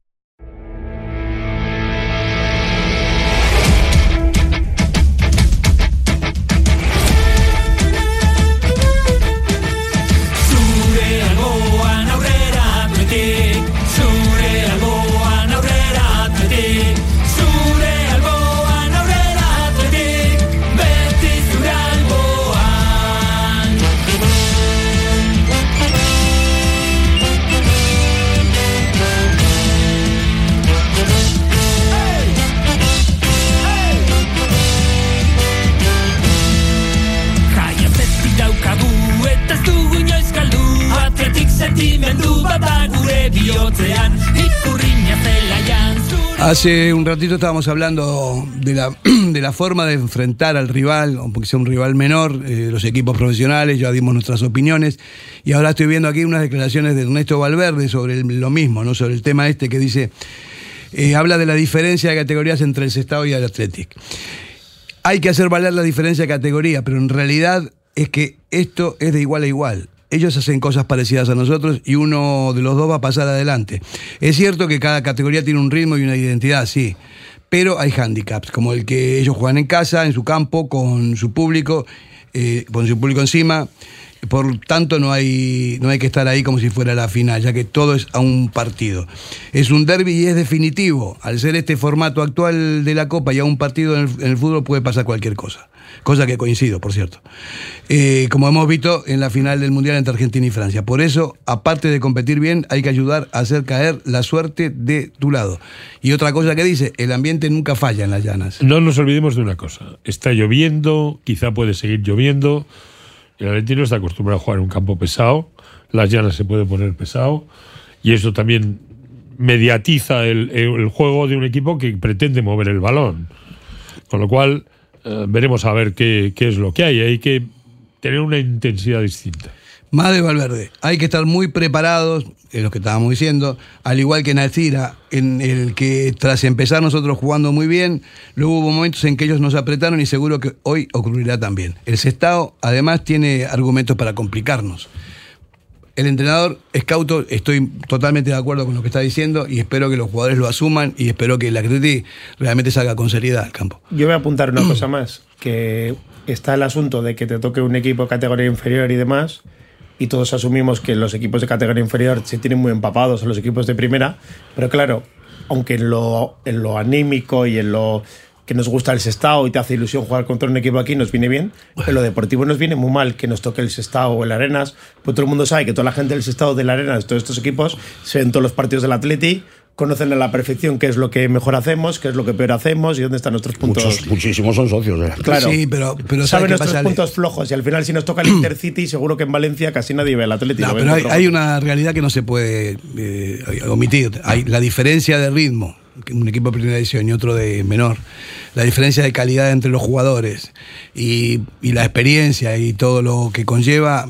Hace un ratito estábamos hablando de la, <clears throat> de la forma de enfrentar al rival, aunque sea un rival menor, eh, los equipos profesionales, ya dimos nuestras opiniones, y ahora estoy viendo aquí unas declaraciones de Ernesto Valverde sobre lo mismo, ¿no? sobre el tema este que dice, eh, habla de la diferencia de categorías entre el Sestao y el Athletic. Hay que hacer valer la diferencia de categoría, pero en realidad es que esto es de igual a igual. Ellos hacen cosas parecidas a nosotros y uno de los dos va a pasar adelante. Es cierto que cada categoría tiene un ritmo y una identidad, sí, pero hay handicaps, como el que ellos juegan en casa, en su campo, con su público, eh, con su público encima. Por tanto, no hay, no hay que estar ahí como si fuera la final, ya que todo es a un partido. Es un derby y es definitivo. Al ser este formato actual de la Copa y a un partido en el, en el fútbol puede pasar cualquier cosa. Cosa que coincido, por cierto. Eh, como hemos visto en la final del Mundial entre Argentina y Francia. Por eso, aparte de competir bien, hay que ayudar a hacer caer la suerte de tu lado. Y otra cosa que dice, el ambiente nunca falla en las llanas. No nos olvidemos de una cosa. Está lloviendo, quizá puede seguir lloviendo. El Argentino está acostumbrado a jugar en un campo pesado. Las llanas se puede poner pesado. Y eso también mediatiza el, el juego de un equipo que pretende mover el balón. Con lo cual, eh, veremos a ver qué, qué es lo que hay. Hay que tener una intensidad distinta. Más de Valverde. Hay que estar muy preparados, es lo que estábamos diciendo, al igual que en Alcira, en el que tras empezar nosotros jugando muy bien, luego hubo momentos en que ellos nos apretaron y seguro que hoy ocurrirá también. El Sestao además tiene argumentos para complicarnos. El entrenador es cauto, estoy totalmente de acuerdo con lo que está diciendo y espero que los jugadores lo asuman y espero que el Atleti realmente salga con seriedad al campo. Yo voy a apuntar una <clears throat> cosa más, que está el asunto de que te toque un equipo de categoría inferior y demás, y todos asumimos que los equipos de categoría inferior se tienen muy empapados a los equipos de primera, pero claro, aunque en lo, en lo anímico y en lo que nos gusta el Sestao y te hace ilusión jugar contra un equipo aquí, nos viene bien, en lo deportivo nos viene muy mal que nos toque el Sestao o el Arenas, pues todo el mundo sabe que toda la gente del Sestao, del Arenas, todos estos equipos, se ven todos los partidos del Atleti, conocen a la perfección qué es lo que mejor hacemos, qué es lo que peor hacemos y dónde están nuestros puntos. Muchos, muchísimos son socios. ¿eh? Claro. Sí, pero, pero ¿sabes Saben nuestros pasa? puntos flojos y al final si nos toca el <clears throat> Intercity seguro que en Valencia casi nadie ve el Atlético. No, pero hay, hay una realidad que no se puede eh, omitir. Hay la diferencia de ritmo, un equipo de primera edición y otro de menor, la diferencia de calidad entre los jugadores y, y la experiencia y todo lo que conlleva,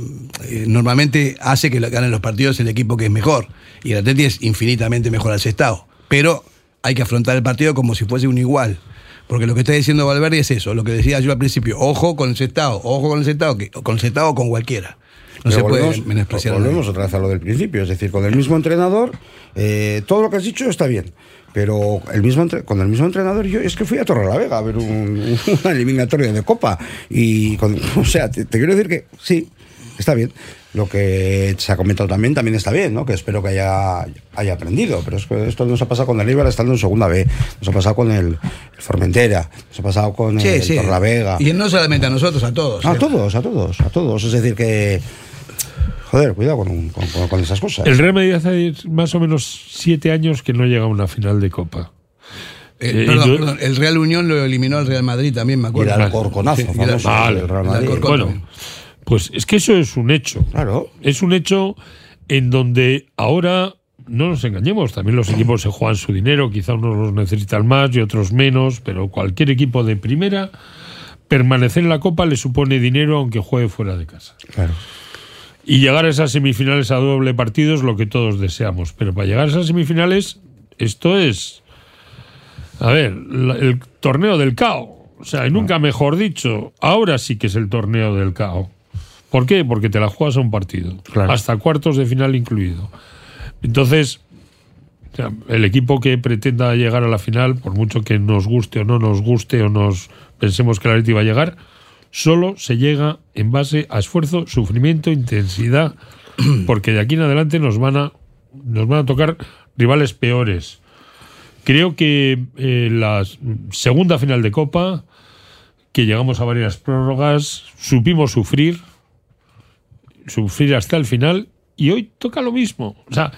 eh, normalmente hace que ganen los partidos el equipo que es mejor. Y el Atleti es infinitamente mejor al Sestao. Pero hay que afrontar el partido como si fuese un igual. Porque lo que está diciendo Valverde es eso, lo que decía yo al principio, ojo con el Sestao, ojo con el Sestao, que, con el Sestao o con cualquiera. No se puede menospreciar. Volvemos otra vez a lo del principio, es decir, con el mismo entrenador, eh, todo lo que has dicho está bien. Pero el mismo con el mismo entrenador, yo es que fui a Torrelavega a ver un, <laughs> una eliminatoria de Copa. Y, con- <laughs> o sea, te, te quiero decir que sí, está bien. Lo que se ha comentado también, también está bien, ¿no? Que espero que haya, haya aprendido. Pero es que esto nos ha pasado con el Eibar estando en segunda B, nos ha pasado con el, el Formentera, nos ha pasado con Sí, el sí. Torrelavega. Y no solamente a nosotros, a todos. A ¿eh? todos, a todos, a todos. Es decir, que. Joder, cuidado con, con- con- con esas cosas. El Real Madrid hace más o menos siete años que no llega a una final de Copa. Eh, Eh, perdón, yo- perdón, el Real Unión lo eliminó al Real Madrid también, me acuerdo. Y el Alcorconazo, Sí, el- famoso, Vale, el Real el Madrid. Bueno, pues es que eso es un hecho. Claro. Es un hecho en donde ahora, no nos engañemos, también los equipos se juegan su dinero, quizá unos los necesitan más y otros menos, pero cualquier equipo de primera, permanecer en la Copa le supone dinero aunque juegue fuera de casa. Claro. Y llegar a esas semifinales a doble partido es lo que todos deseamos. Pero para llegar a esas semifinales, esto es. A ver, la- el torneo del CAO. O sea, y nunca mejor dicho, ahora sí que es el torneo del CAO. ¿Por qué? Porque te la juegas a un partido. Claro. Hasta cuartos de final incluido. Entonces, o sea, el equipo que pretenda llegar a la final, por mucho que nos guste o no nos guste o nos pensemos que el Atleti va a llegar, solo se llega en base a esfuerzo, sufrimiento, intensidad, <clears throat> porque de aquí en adelante nos van a, nos van a tocar rivales peores. Creo que eh, la segunda final de Copa, que llegamos a varias prórrogas, supimos sufrir, sufrir hasta el final, y hoy toca lo mismo. O sea,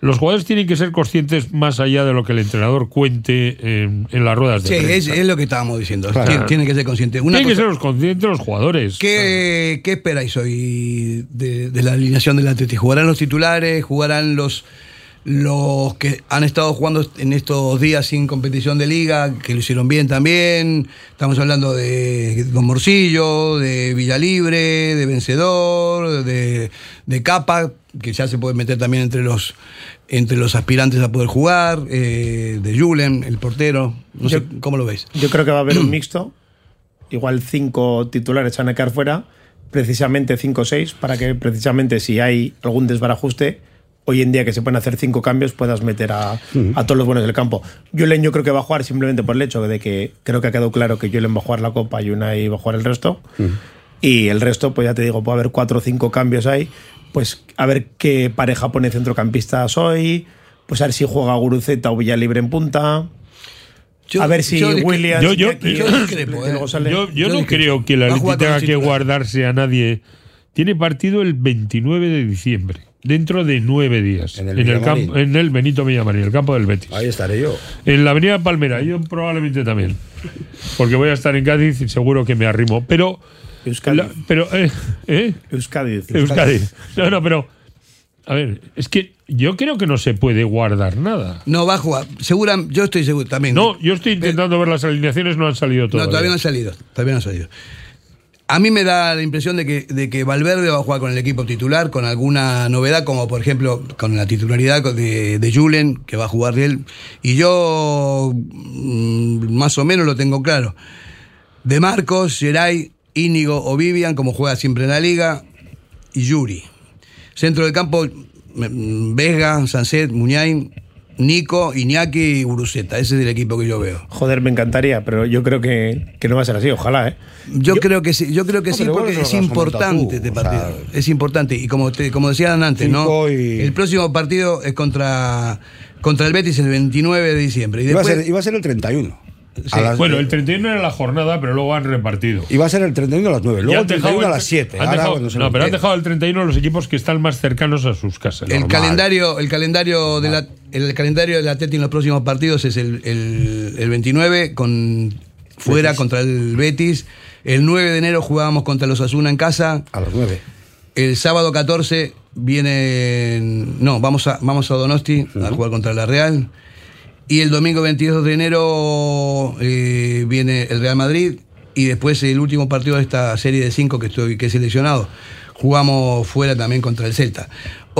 los jugadores tienen que ser conscientes más allá de lo que el entrenador cuente en, en las ruedas de Sí, es, prensa. es lo que estábamos diciendo. Claro. Tiene, tiene que ser consciente. Una Tienen que ser los conscientes los jugadores. ¿Qué, qué esperáis hoy de, de la alineación del Atleti? ¿Jugarán los titulares? ¿Jugarán los los que han estado jugando en estos días sin competición de liga, que lo hicieron bien también. Estamos hablando de Don Morcillo, de Villalibre, de Vencedor, de, de Capa, que ya se puede meter también entre los entre los aspirantes a poder jugar, eh, de Julen, el portero. No sé, ¿cómo lo veis? Yo creo que va a haber un <clears throat> mixto. Igual cinco titulares van a quedar fuera, precisamente cinco o seis, para que precisamente si hay algún desbarajuste, hoy en día que se pueden hacer cinco cambios, puedas meter a, a todos los buenos del campo. Julen yo creo que va a jugar simplemente por el hecho de que creo que ha quedado claro que Julen va a jugar la Copa y Unai va a jugar el resto. Y el resto, pues ya te digo, puede haber cuatro o cinco cambios ahí. Pues a ver qué pareja pone centrocampistas hoy. Pues a ver si juega Guruceta o Villalibre en punta. a ver si yo- Williams. yo- yo- Iñaki, yo <laughs> ¿eh? luego sale- Yo, yo no creo que la Leti tenga que guardarse a nadie. Tiene partido el 29 de diciembre, dentro de nueve días, en el el, Villamarín. campo, en el Benito Villamarín, el campo del Betis. Ahí estaré yo. En la Avenida Palmera, yo probablemente también. Porque voy a estar en Cádiz y seguro que me arrimo. Pero. La- pero, eh, ¿eh? Euskadi. Euskadi. No, no, pero. A ver, es que yo creo que no se puede guardar nada. No, va a jugar. Segura, yo estoy seguro también. No, yo estoy intentando ver las alineaciones, no han salido No, todavía. todavía no han salido. Todavía no han salido. A mí me da la impresión de que, de que Valverde va a jugar con el equipo titular, con alguna novedad, como por ejemplo con la titularidad de, de Julen, que va a jugar de él. Y yo mm, más o menos lo tengo claro. De Marcos, Geray, Íñigo o Vivian, como juega siempre en la liga, y Yuri. Centro del campo, Vega, Sanset, Muñain, Nico, Iñaki y Guruceta. Ese es el equipo que yo veo. Joder, me encantaría, pero yo creo que, que no va a ser así, ojalá, ¿eh? Yo, creo que sí, yo creo que No, sí, porque es importante este o partido. sea- es importante. Y como te, como decían antes, ¿no? Y- El próximo partido es contra, contra el Betis el 29 de diciembre. Y Iba, después, a ser, iba a ser el 31. Sí. A las- Bueno, el 31 era la jornada, pero luego han repartido. Iba a ser el 31 a las 9. Y Luego el 31 a las 7. han Ahora, dejado- cuando se no, lo- pero han dejado el 31 los equipos que están más cercanos a sus casas. el Normal. calendario, el calendario de la, el calendario del Atleti en los próximos partidos es el, el- el 29 con fuera Betis. contra el Betis. El 9 de enero jugábamos contra los Asuna en casa. A las 9. El sábado 14 viene. No, vamos a, vamos a Donosti a jugar contra la Real. Y el domingo 22 de enero eh, viene el Real Madrid. Y después el último partido de esta serie de cinco que estoy que he seleccionado. Jugamos fuera también contra el Celta.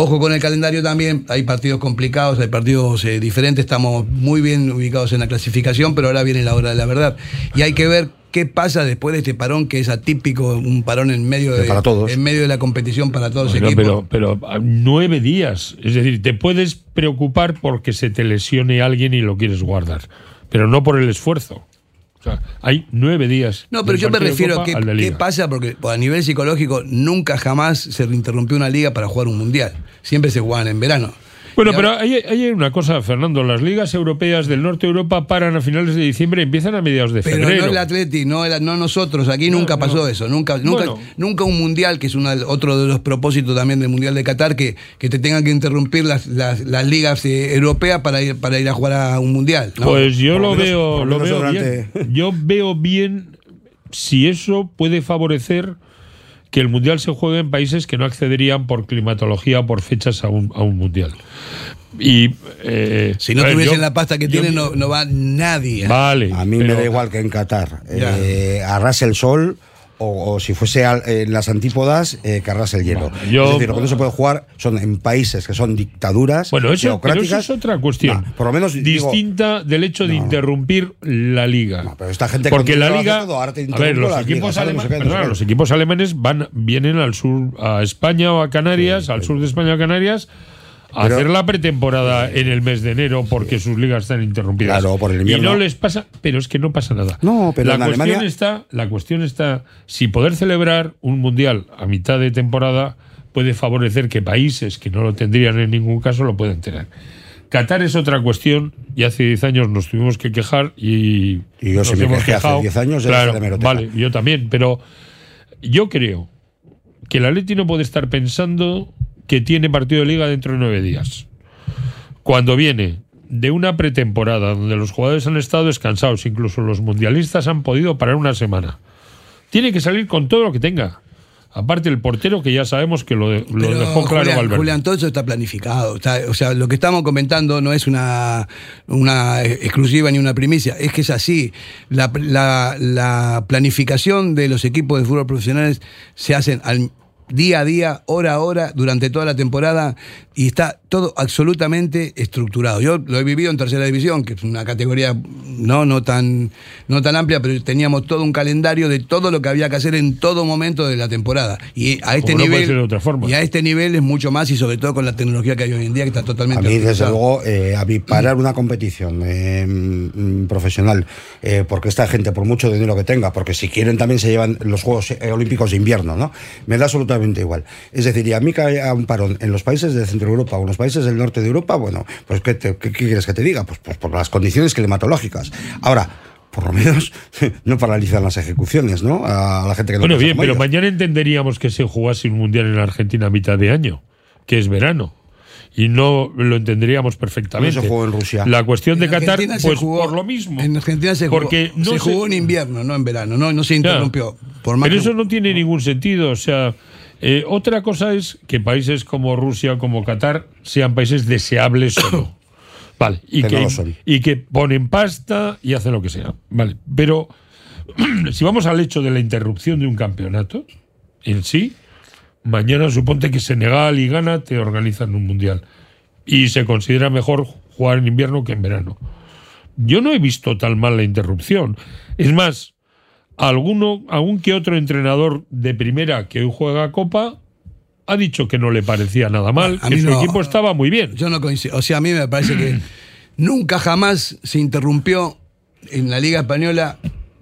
Ojo con el calendario también, hay partidos complicados, hay partidos eh, diferentes, estamos muy bien ubicados en la clasificación, pero ahora viene la hora de la verdad. Y hay que ver qué pasa después de este parón, que es atípico, un parón en medio de, Para todos. En medio de la competición para todos los Bueno, equipos. pero, pero ah, nueve días. Es decir, te puedes preocupar porque se te lesione alguien y lo quieres guardar, pero no por el esfuerzo. O sea, hay nueve días. No, pero yo me refiero a qué, qué pasa, porque pues, a nivel psicológico nunca jamás se interrumpió una liga para jugar un mundial. Siempre se jugaban en verano. Bueno, pero hay, hay una cosa, Fernando. Las ligas europeas del norte de Europa paran a finales de diciembre y empiezan a mediados de Pero febrero. no el Atleti, no, el- no nosotros. Aquí nunca pasó eso. Nunca, nunca, Bueno. nunca un mundial, que es una- otro de los propósitos también del mundial de Qatar, que, que te tengan que interrumpir las, las, las ligas eh, europeas para ir, para ir a jugar a un mundial. ¿no? Pues yo Por lo menos- veo, lo veo durante- bien. Yo veo bien si eso puede favorecer que el mundial se juegue en países que no accederían por climatología o por fechas a un, a un mundial. Y eh, si no tuviesen yo- la pasta que tienen, no, no va nadie. Vale. A mí pero- me da igual que en Qatar eh, arrase el sol o, o si fuese al- en las antípodas que arrase el hielo. yo- es decir, lo que no se puede jugar son en países que son dictaduras Bueno, eso, pero eso es otra cuestión. Por lo menos digo- distinta del hecho de interrumpir la liga. pero esta gente Porque que la liga, todo, ahora te a ver, los equipos ligas, ¿sabes? No sé alemanes, qué, los equipos van vienen al sur a España o a Canarias, al sur de España o a Canarias Pero- hacer la pretemporada en el mes de enero porque sus ligas están interrumpidas. Claro, por el y invierno. no les pasa, pero es que no pasa nada. No, pero la en cuestión Alemania- está, la cuestión está si poder celebrar un mundial a mitad de temporada puede favorecer que países que no lo tendrían en ningún caso lo puedan tener. Qatar es otra cuestión y hace 10 años nos tuvimos que quejar y, Y yo nos si me hemos quejé hace quejado. 10 años, claro, vale, yo también, pero yo creo que el Atleti no puede estar pensando que tiene partido de liga dentro de nueve días. Cuando viene de una pretemporada donde los jugadores han estado descansados, incluso los mundialistas han podido parar una semana. Tiene que salir con todo lo que tenga. Aparte el portero que ya sabemos que lo, de- lo Pero, dejó claro Julián, Valverde. Julián, todo eso está planificado. está- o sea, lo que estamos comentando no es una, una exclusiva ni una primicia, es que es así. La, la- la planificación de los equipos de fútbol profesionales se hacen al día a día, hora a hora, durante toda la temporada y está todo absolutamente estructurado. Yo lo he vivido en tercera división, que es una categoría no, no, tan, no tan amplia, pero teníamos todo un calendario de todo lo que había que hacer en todo momento de la temporada. Y a este Como no puede nivel ser de otra forma. y a este nivel es mucho más y sobre todo con la tecnología que hay hoy en día que está A totalmente mí, desde luego, eh, a mí parar una competición eh, profesional, eh, porque esta gente, por mucho dinero que tenga, porque si quieren también se llevan los Juegos eh, Olímpicos de invierno, ¿no? Me da absolutamente igual. Es decir, y a mí que haya un parón en los países de Centro Europa o en los países del norte de Europa, bueno, pues ¿qué, te- qué- qué quieres que te diga? Pues, pues por las condiciones climatológicas. Ahora, por lo menos <laughs> no paralizan las ejecuciones, ¿no? A la gente que no Bueno, bien, pero ellos. mañana entenderíamos que se jugase un mundial en Argentina a mitad de año, que es verano. Y no lo entenderíamos perfectamente. No se jugó en Rusia. La cuestión de En Qatar, Argentina se pues jugó- por lo mismo. En Argentina se jugó, Porque no se se- jugó en invierno, no en verano, no, no se interrumpió. Por más Pero que- eso no tiene ningún sentido. O sea, eh, otra cosa es que países como Rusia o como Qatar sean países deseables o no. <coughs> Vale. Y Que no y que ponen pasta y hacen lo que sea. Vale. Pero <coughs> si vamos al hecho de la interrupción de un campeonato en sí, mañana suponte que Senegal y Ghana te organizan un mundial. Y se considera mejor jugar en invierno que en verano. Yo no he visto tan mal la interrupción. Es más, alguno, algún que otro entrenador de primera que hoy juega Copa ha dicho que no le parecía nada mal, A que su no. equipo estaba muy bien. Yo no coincido. O sea, a mí me parece que <clears throat> nunca jamás se interrumpió en la Liga Española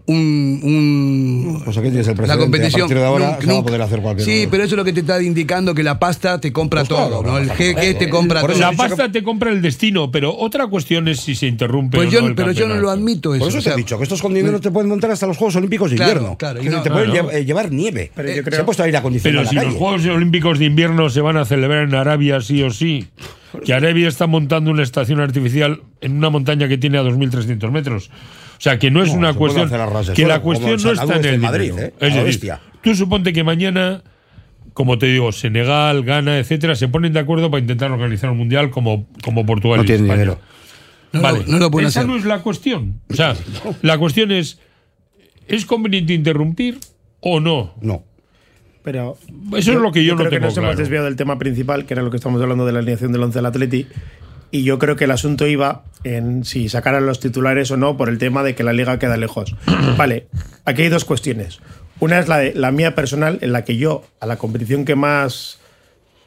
un. un- Pues aquí tienes el la competición. A partir de ahora Nunca- se va a poder hacer cualquier Sí, pero eso es lo que te está indicando que la pasta te compra Pues claro, todo. no, ¿no? El no, jeque no, te compra por todo. La pasta te compra el destino, pero otra cuestión es si se interrumpe Pues o yo, no el pero yo no lo campeonato. admito eso. Por eso o te sea, he dicho que estos con dinero te pueden montar hasta los Juegos Olímpicos de Claro, invierno. claro, y no- te pueden claro. lle- eh, llevar nieve. Pero yo Se creo- ha puesto aire acondicionado Pero si los. Juegos Olímpicos de invierno se van a celebrar en Arabia sí o sí, que Arabia está montando una estación artificial en una montaña que tiene a 2.300 metros. O sea, que no es No, una cuestión... Que la cuestión no está en el Madrid, dinero. ¿eh? Es decir, bestia. tú suponte que mañana, como te digo, Senegal, Ghana, etcétera, se ponen de acuerdo para intentar organizar un mundial como, como Portugal No y tienen España. dinero. No, vale, lo- no lo esa hacer. no es la cuestión. O sea, la cuestión es, ¿es conveniente interrumpir o no? No. Pero Eso es lo que yo no creo que tengo nos claro. hemos desviado del tema principal, que era lo que estamos hablando de la alineación del 11 del Atleti. Y yo creo que el asunto iba en si sacaran los titulares o no por el tema de que la liga queda lejos. <clears throat> vale, aquí hay dos cuestiones. Una es la de la mía personal, en la que yo a la competición que más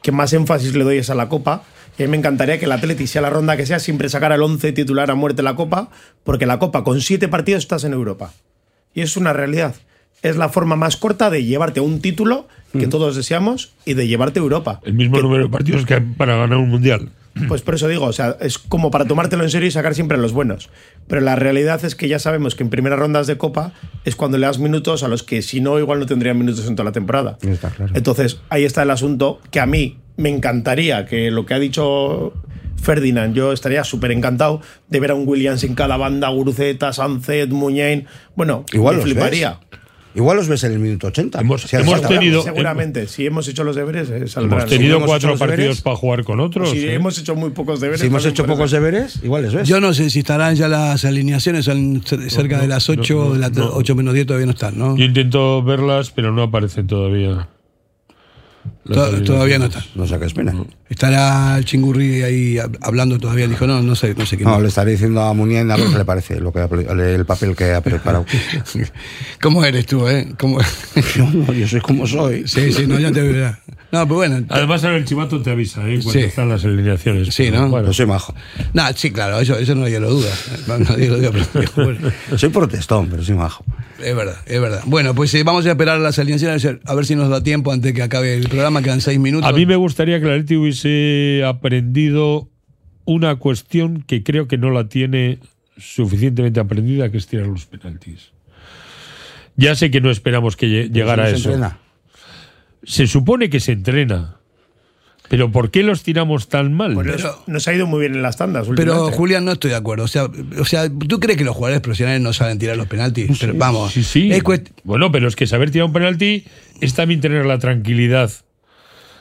que más énfasis le doy es a la Copa. Y a mí me encantaría que el Atleti, sea la ronda que sea, siempre sacara el 11 titular a muerte la Copa, porque la Copa con siete partidos estás en Europa. Y es una realidad. Es la forma más corta de llevarte un título que todos deseamos y de llevarte a Europa. El mismo número de partidos que para ganar un mundial. Pues por eso digo, o sea, es como para tomártelo en serio y sacar siempre los buenos. Pero la realidad es que ya sabemos que en primeras rondas de Copa es cuando le das minutos a los que si no, igual no tendrían minutos en toda la temporada. Está claro. Entonces, ahí está el asunto que a mí me encantaría que lo que ha dicho Ferdinand, yo estaría súper encantado de ver a un Williams en cada banda, Guruceta, Sánchez, Muñain. Bueno, Igual me fliparía. ves. Igual los ves en el minuto 80. Hemos- Si tenido- Seguramente, si hemos hecho los deberes, eh, saldrán. Hemos tenido cuatro partidos deberes, para jugar con otros. Si ¿eh? hemos hecho muy pocos deberes. Si hemos hecho pocos deberes, igual les ves. Yo no sé si estarán ya las alineaciones, son cerca no, de las no, 8, no, de las no. 8 menos 10 todavía no están, ¿no? Yo intento verlas, pero no aparecen todavía. Las To- alineaciones. todavía no están. No sé qué espera. Estará el chingurri ahí hab- hablando todavía. Dijo, no, no sé, no sé quién. No, le estaré diciendo a Munien a ver qué le parece lo que el papel que ha <laughs> preparado. ¿Cómo eres tú, eh? ¿Cómo- <laughs> yo, no, yo soy como soy. Sí, sí, no, ya te veo. No, pues bueno. Además, ahora el chivato te avisa ¿eh? cuando Sí. están las alineaciones. Sí, ¿no? bueno. Soy majo. No, sí, claro, eso, eso nadie lo duda. No, Nadie lo duda, pero <laughs> bueno, Soy protestón, pero soy majo. es verdad, es verdad. Bueno, pues eh, vamos a esperar a las alineaciones a ver- si nos da tiempo antes que acabe el programa. Quedan seis minutos. A mí me gustaría que la Leti hubiese aprendido una cuestión que creo que no la tiene suficientemente aprendida, que es tirar los penaltis. Ya sé que no esperamos que lle- llegara a ¿Se eso. entrena? Se supone que se entrena. Pero ¿por qué los tiramos tan mal? Pues nos- nos ha ido muy bien en las tandas. Pero. Julián, no estoy de acuerdo. O sea, o sea, ¿tú crees que los jugadores profesionales no saben tirar los penaltis? Pero, vamos, Sí, sí. es cuest- Bueno, pero es que saber tirar un penalti es también tener la tranquilidad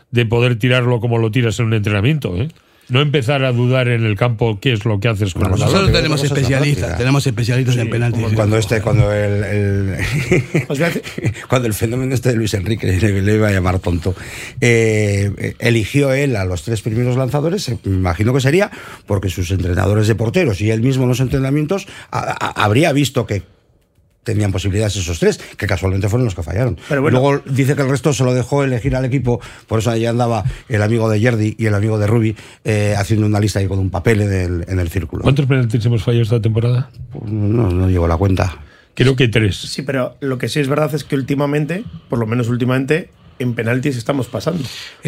de poder tirarlo como lo tiras en un entrenamiento, ¿eh? No empezar a dudar en el campo qué es lo que haces con el balón. nosotros tenemos especialistas, tenemos especialistas en penaltis. Cuando este, cuando el, el- <laughs> cuando el fenómeno este de Luis Enrique le, le iba a llamar tonto, eh, eligió él a los tres primeros lanzadores, eh, me imagino que sería porque sus entrenadores de porteros y él mismo en los entrenamientos a- a- habría visto que tenían posibilidades esos tres, que casualmente fueron los que fallaron. Pero bueno. Luego dice que el resto se lo dejó elegir al equipo, por eso ahí andaba el amigo de Yerdi y el amigo de Rubi eh, haciendo una lista ahí con un papel en el, en el círculo. ¿Cuántos penaltis hemos fallado esta temporada? No, no llevo la cuenta. Creo que tres. Sí, pero lo que sí es verdad es que últimamente, por lo menos últimamente, en penaltis estamos pasando.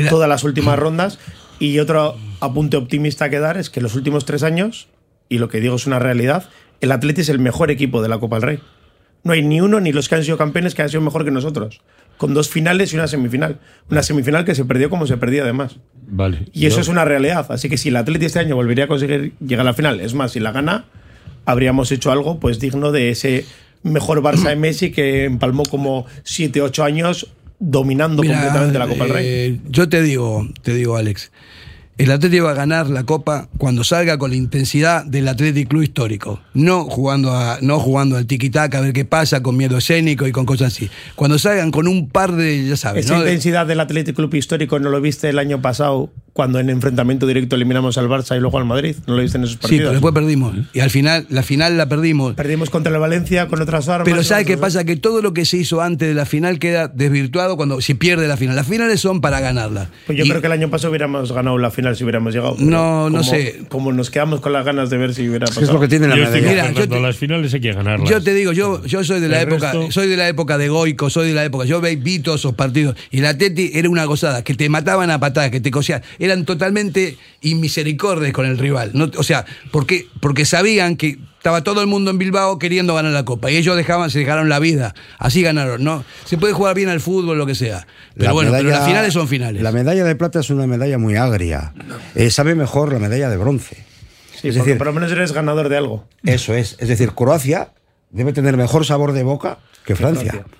Todas las últimas rondas. Y otro apunte optimista que dar es que los últimos tres años, y lo que digo es una realidad, el Atleti es el mejor equipo de la Copa del Rey. No hay ni uno ni los que han sido campeones que han sido mejor que nosotros. Con dos finales y una semifinal. Una semifinal que se perdió como se perdía además. Vale. Y eso Yo- es una realidad. Así que si el Atleti este año volvería a conseguir llegar a la final, es más, si la gana, habríamos hecho algo pues digno de ese mejor Barça de Messi que empalmó como 7, 8 años dominando Mira, completamente la Copa del Rey. eh, yo te digo, te digo, Alex, el Atlético va a ganar la Copa cuando salga con la intensidad del Atlético Club histórico, no jugando a, no jugando al tiki-taka a ver qué pasa con miedo escénico y con cosas así. Cuando salgan con un par de, ya sabes, Esa intensidad del Athletic Club histórico no lo viste el año pasado cuando en enfrentamiento directo eliminamos al Barça y luego al Madrid. No lo viste en esos Sí, partidos. pero después perdimos. Y al final, la final la perdimos. Perdimos contra el Valencia con otras armas. Pero ¿sabes qué pasa? Que todo lo que se hizo antes de la final queda desvirtuado cuando se pierde la final. Las finales son para ganarla. Pues yo Y- creo que el año pasado hubiéramos ganado la final si hubiéramos llegado. No, no como- sé. Como nos quedamos con las ganas de ver si hubiera pasado. Yo estoy Mira, yo te- las finales hay que ganarlas. Yo te digo, yo, yo soy de la El época, resto- soy de la época de Goico, soy de la época. Yo vi todos esos partidos. Y la Teti era una gozada, que te mataban a patadas, que te cosían. Eran totalmente inmisericordias con el rival. No, o sea, porque, porque sabían que estaba todo el mundo en Bilbao queriendo ganar la copa. Y ellos dejaban, se dejaron la vida. Así ganaron, ¿no? Se puede jugar bien al fútbol, lo que sea. Pero La bueno, pero las finales son finales. La medalla de plata es una medalla muy agria. Eh, sabe mejor la medalla de bronce. Sí, es decir, por lo menos eres ganador de algo. eso es. Es decir, Croacia debe tener mejor sabor de boca que Francia. Francia.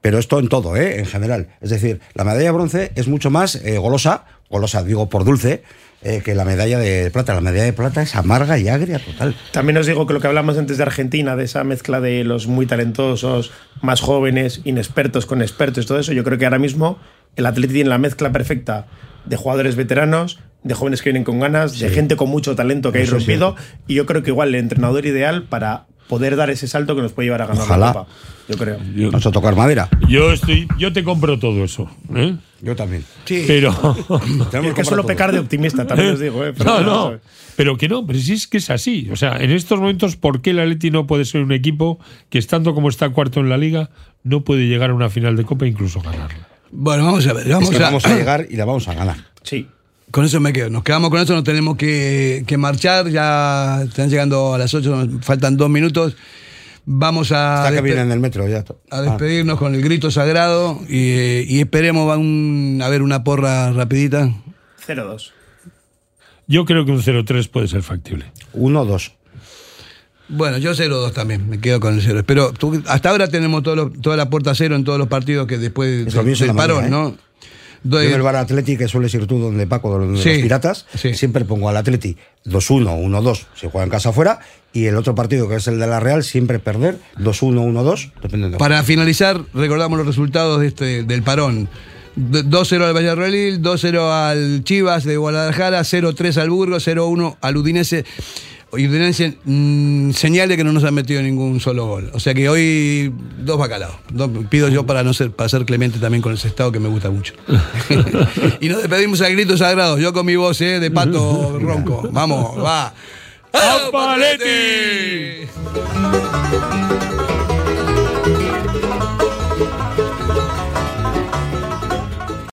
Pero esto en todo, ¿eh? en general. Es decir, la medalla de bronce es mucho más eh, golosa, golosa digo por dulce, eh, que la medalla de plata. La medalla de plata es amarga y agria total. También os digo que lo que hablamos antes de Argentina, de esa mezcla de los muy talentosos, más jóvenes, inexpertos con expertos, todo eso, yo creo que ahora mismo el Atleti tiene la mezcla perfecta de jugadores veteranos, de jóvenes que vienen con ganas, de gente con mucho talento que ha Eso sí. irrumpido, y yo creo que igual el entrenador ideal para poder dar ese salto que nos puede llevar a ganar Ojalá. la Copa. Yo creo. Vamos a tocar madera. Yo estoy, yo te compro todo eso. ¿eh? Yo también. Pero. <laughs> Es que suelo pecar de optimista, también os digo. ¿eh? Pero no, no. Pero que no, pero sí es que es así. O sea, en estos momentos, ¿por qué el Atleti no puede ser un equipo que estando como está cuarto en la liga, no puede llegar a una final de Copa e incluso ganarla? Bueno, vamos a ver. Es Vamos, que a, vamos a <clears throat> llegar y la vamos a ganar. Sí. Con eso me quedo. Nos quedamos con eso, nos tenemos que, que marchar. Ya están llegando a las 8, nos faltan dos minutos. Vamos a, Está que en el metro ya. a despedirnos con el grito sagrado y, y esperemos a, un- a ver una porra rapidita. 0-2. Yo creo que un 0-3 puede ser factible. Uno, dos. Bueno, yo 0-2 también, me quedo con el 0. Pero tú- hasta ahora tenemos todo lo- toda la puerta cero en todos los partidos que después de- del en la parón, mañana, ¿no? Doy- Yo en el bar Atleti, que sueles ir tú donde Paco, donde Sí, los piratas, siempre pongo al Atleti 2-1, 1-2, si juega en casa afuera, y el otro partido, que es el de la Real, siempre perder 2-1, 1-2, depende de Para finalizar, recordamos los resultados de este, del parón. D- 2-0 al Valladolid, 2-0 al Chivas de Guadalajara, 0-3 al Burgos, 0-1 al Udinese. Udinese mm, señal de que no nos han metido ningún solo gol. O sea que hoy dos bacalaos. Dos- pido yo para no ser, para ser clemente también con ese estado que me gusta mucho. <laughs> y nos despedimos a gritos sagrados. Yo con mi voz eh, de pato <laughs> ronco. Vamos, va.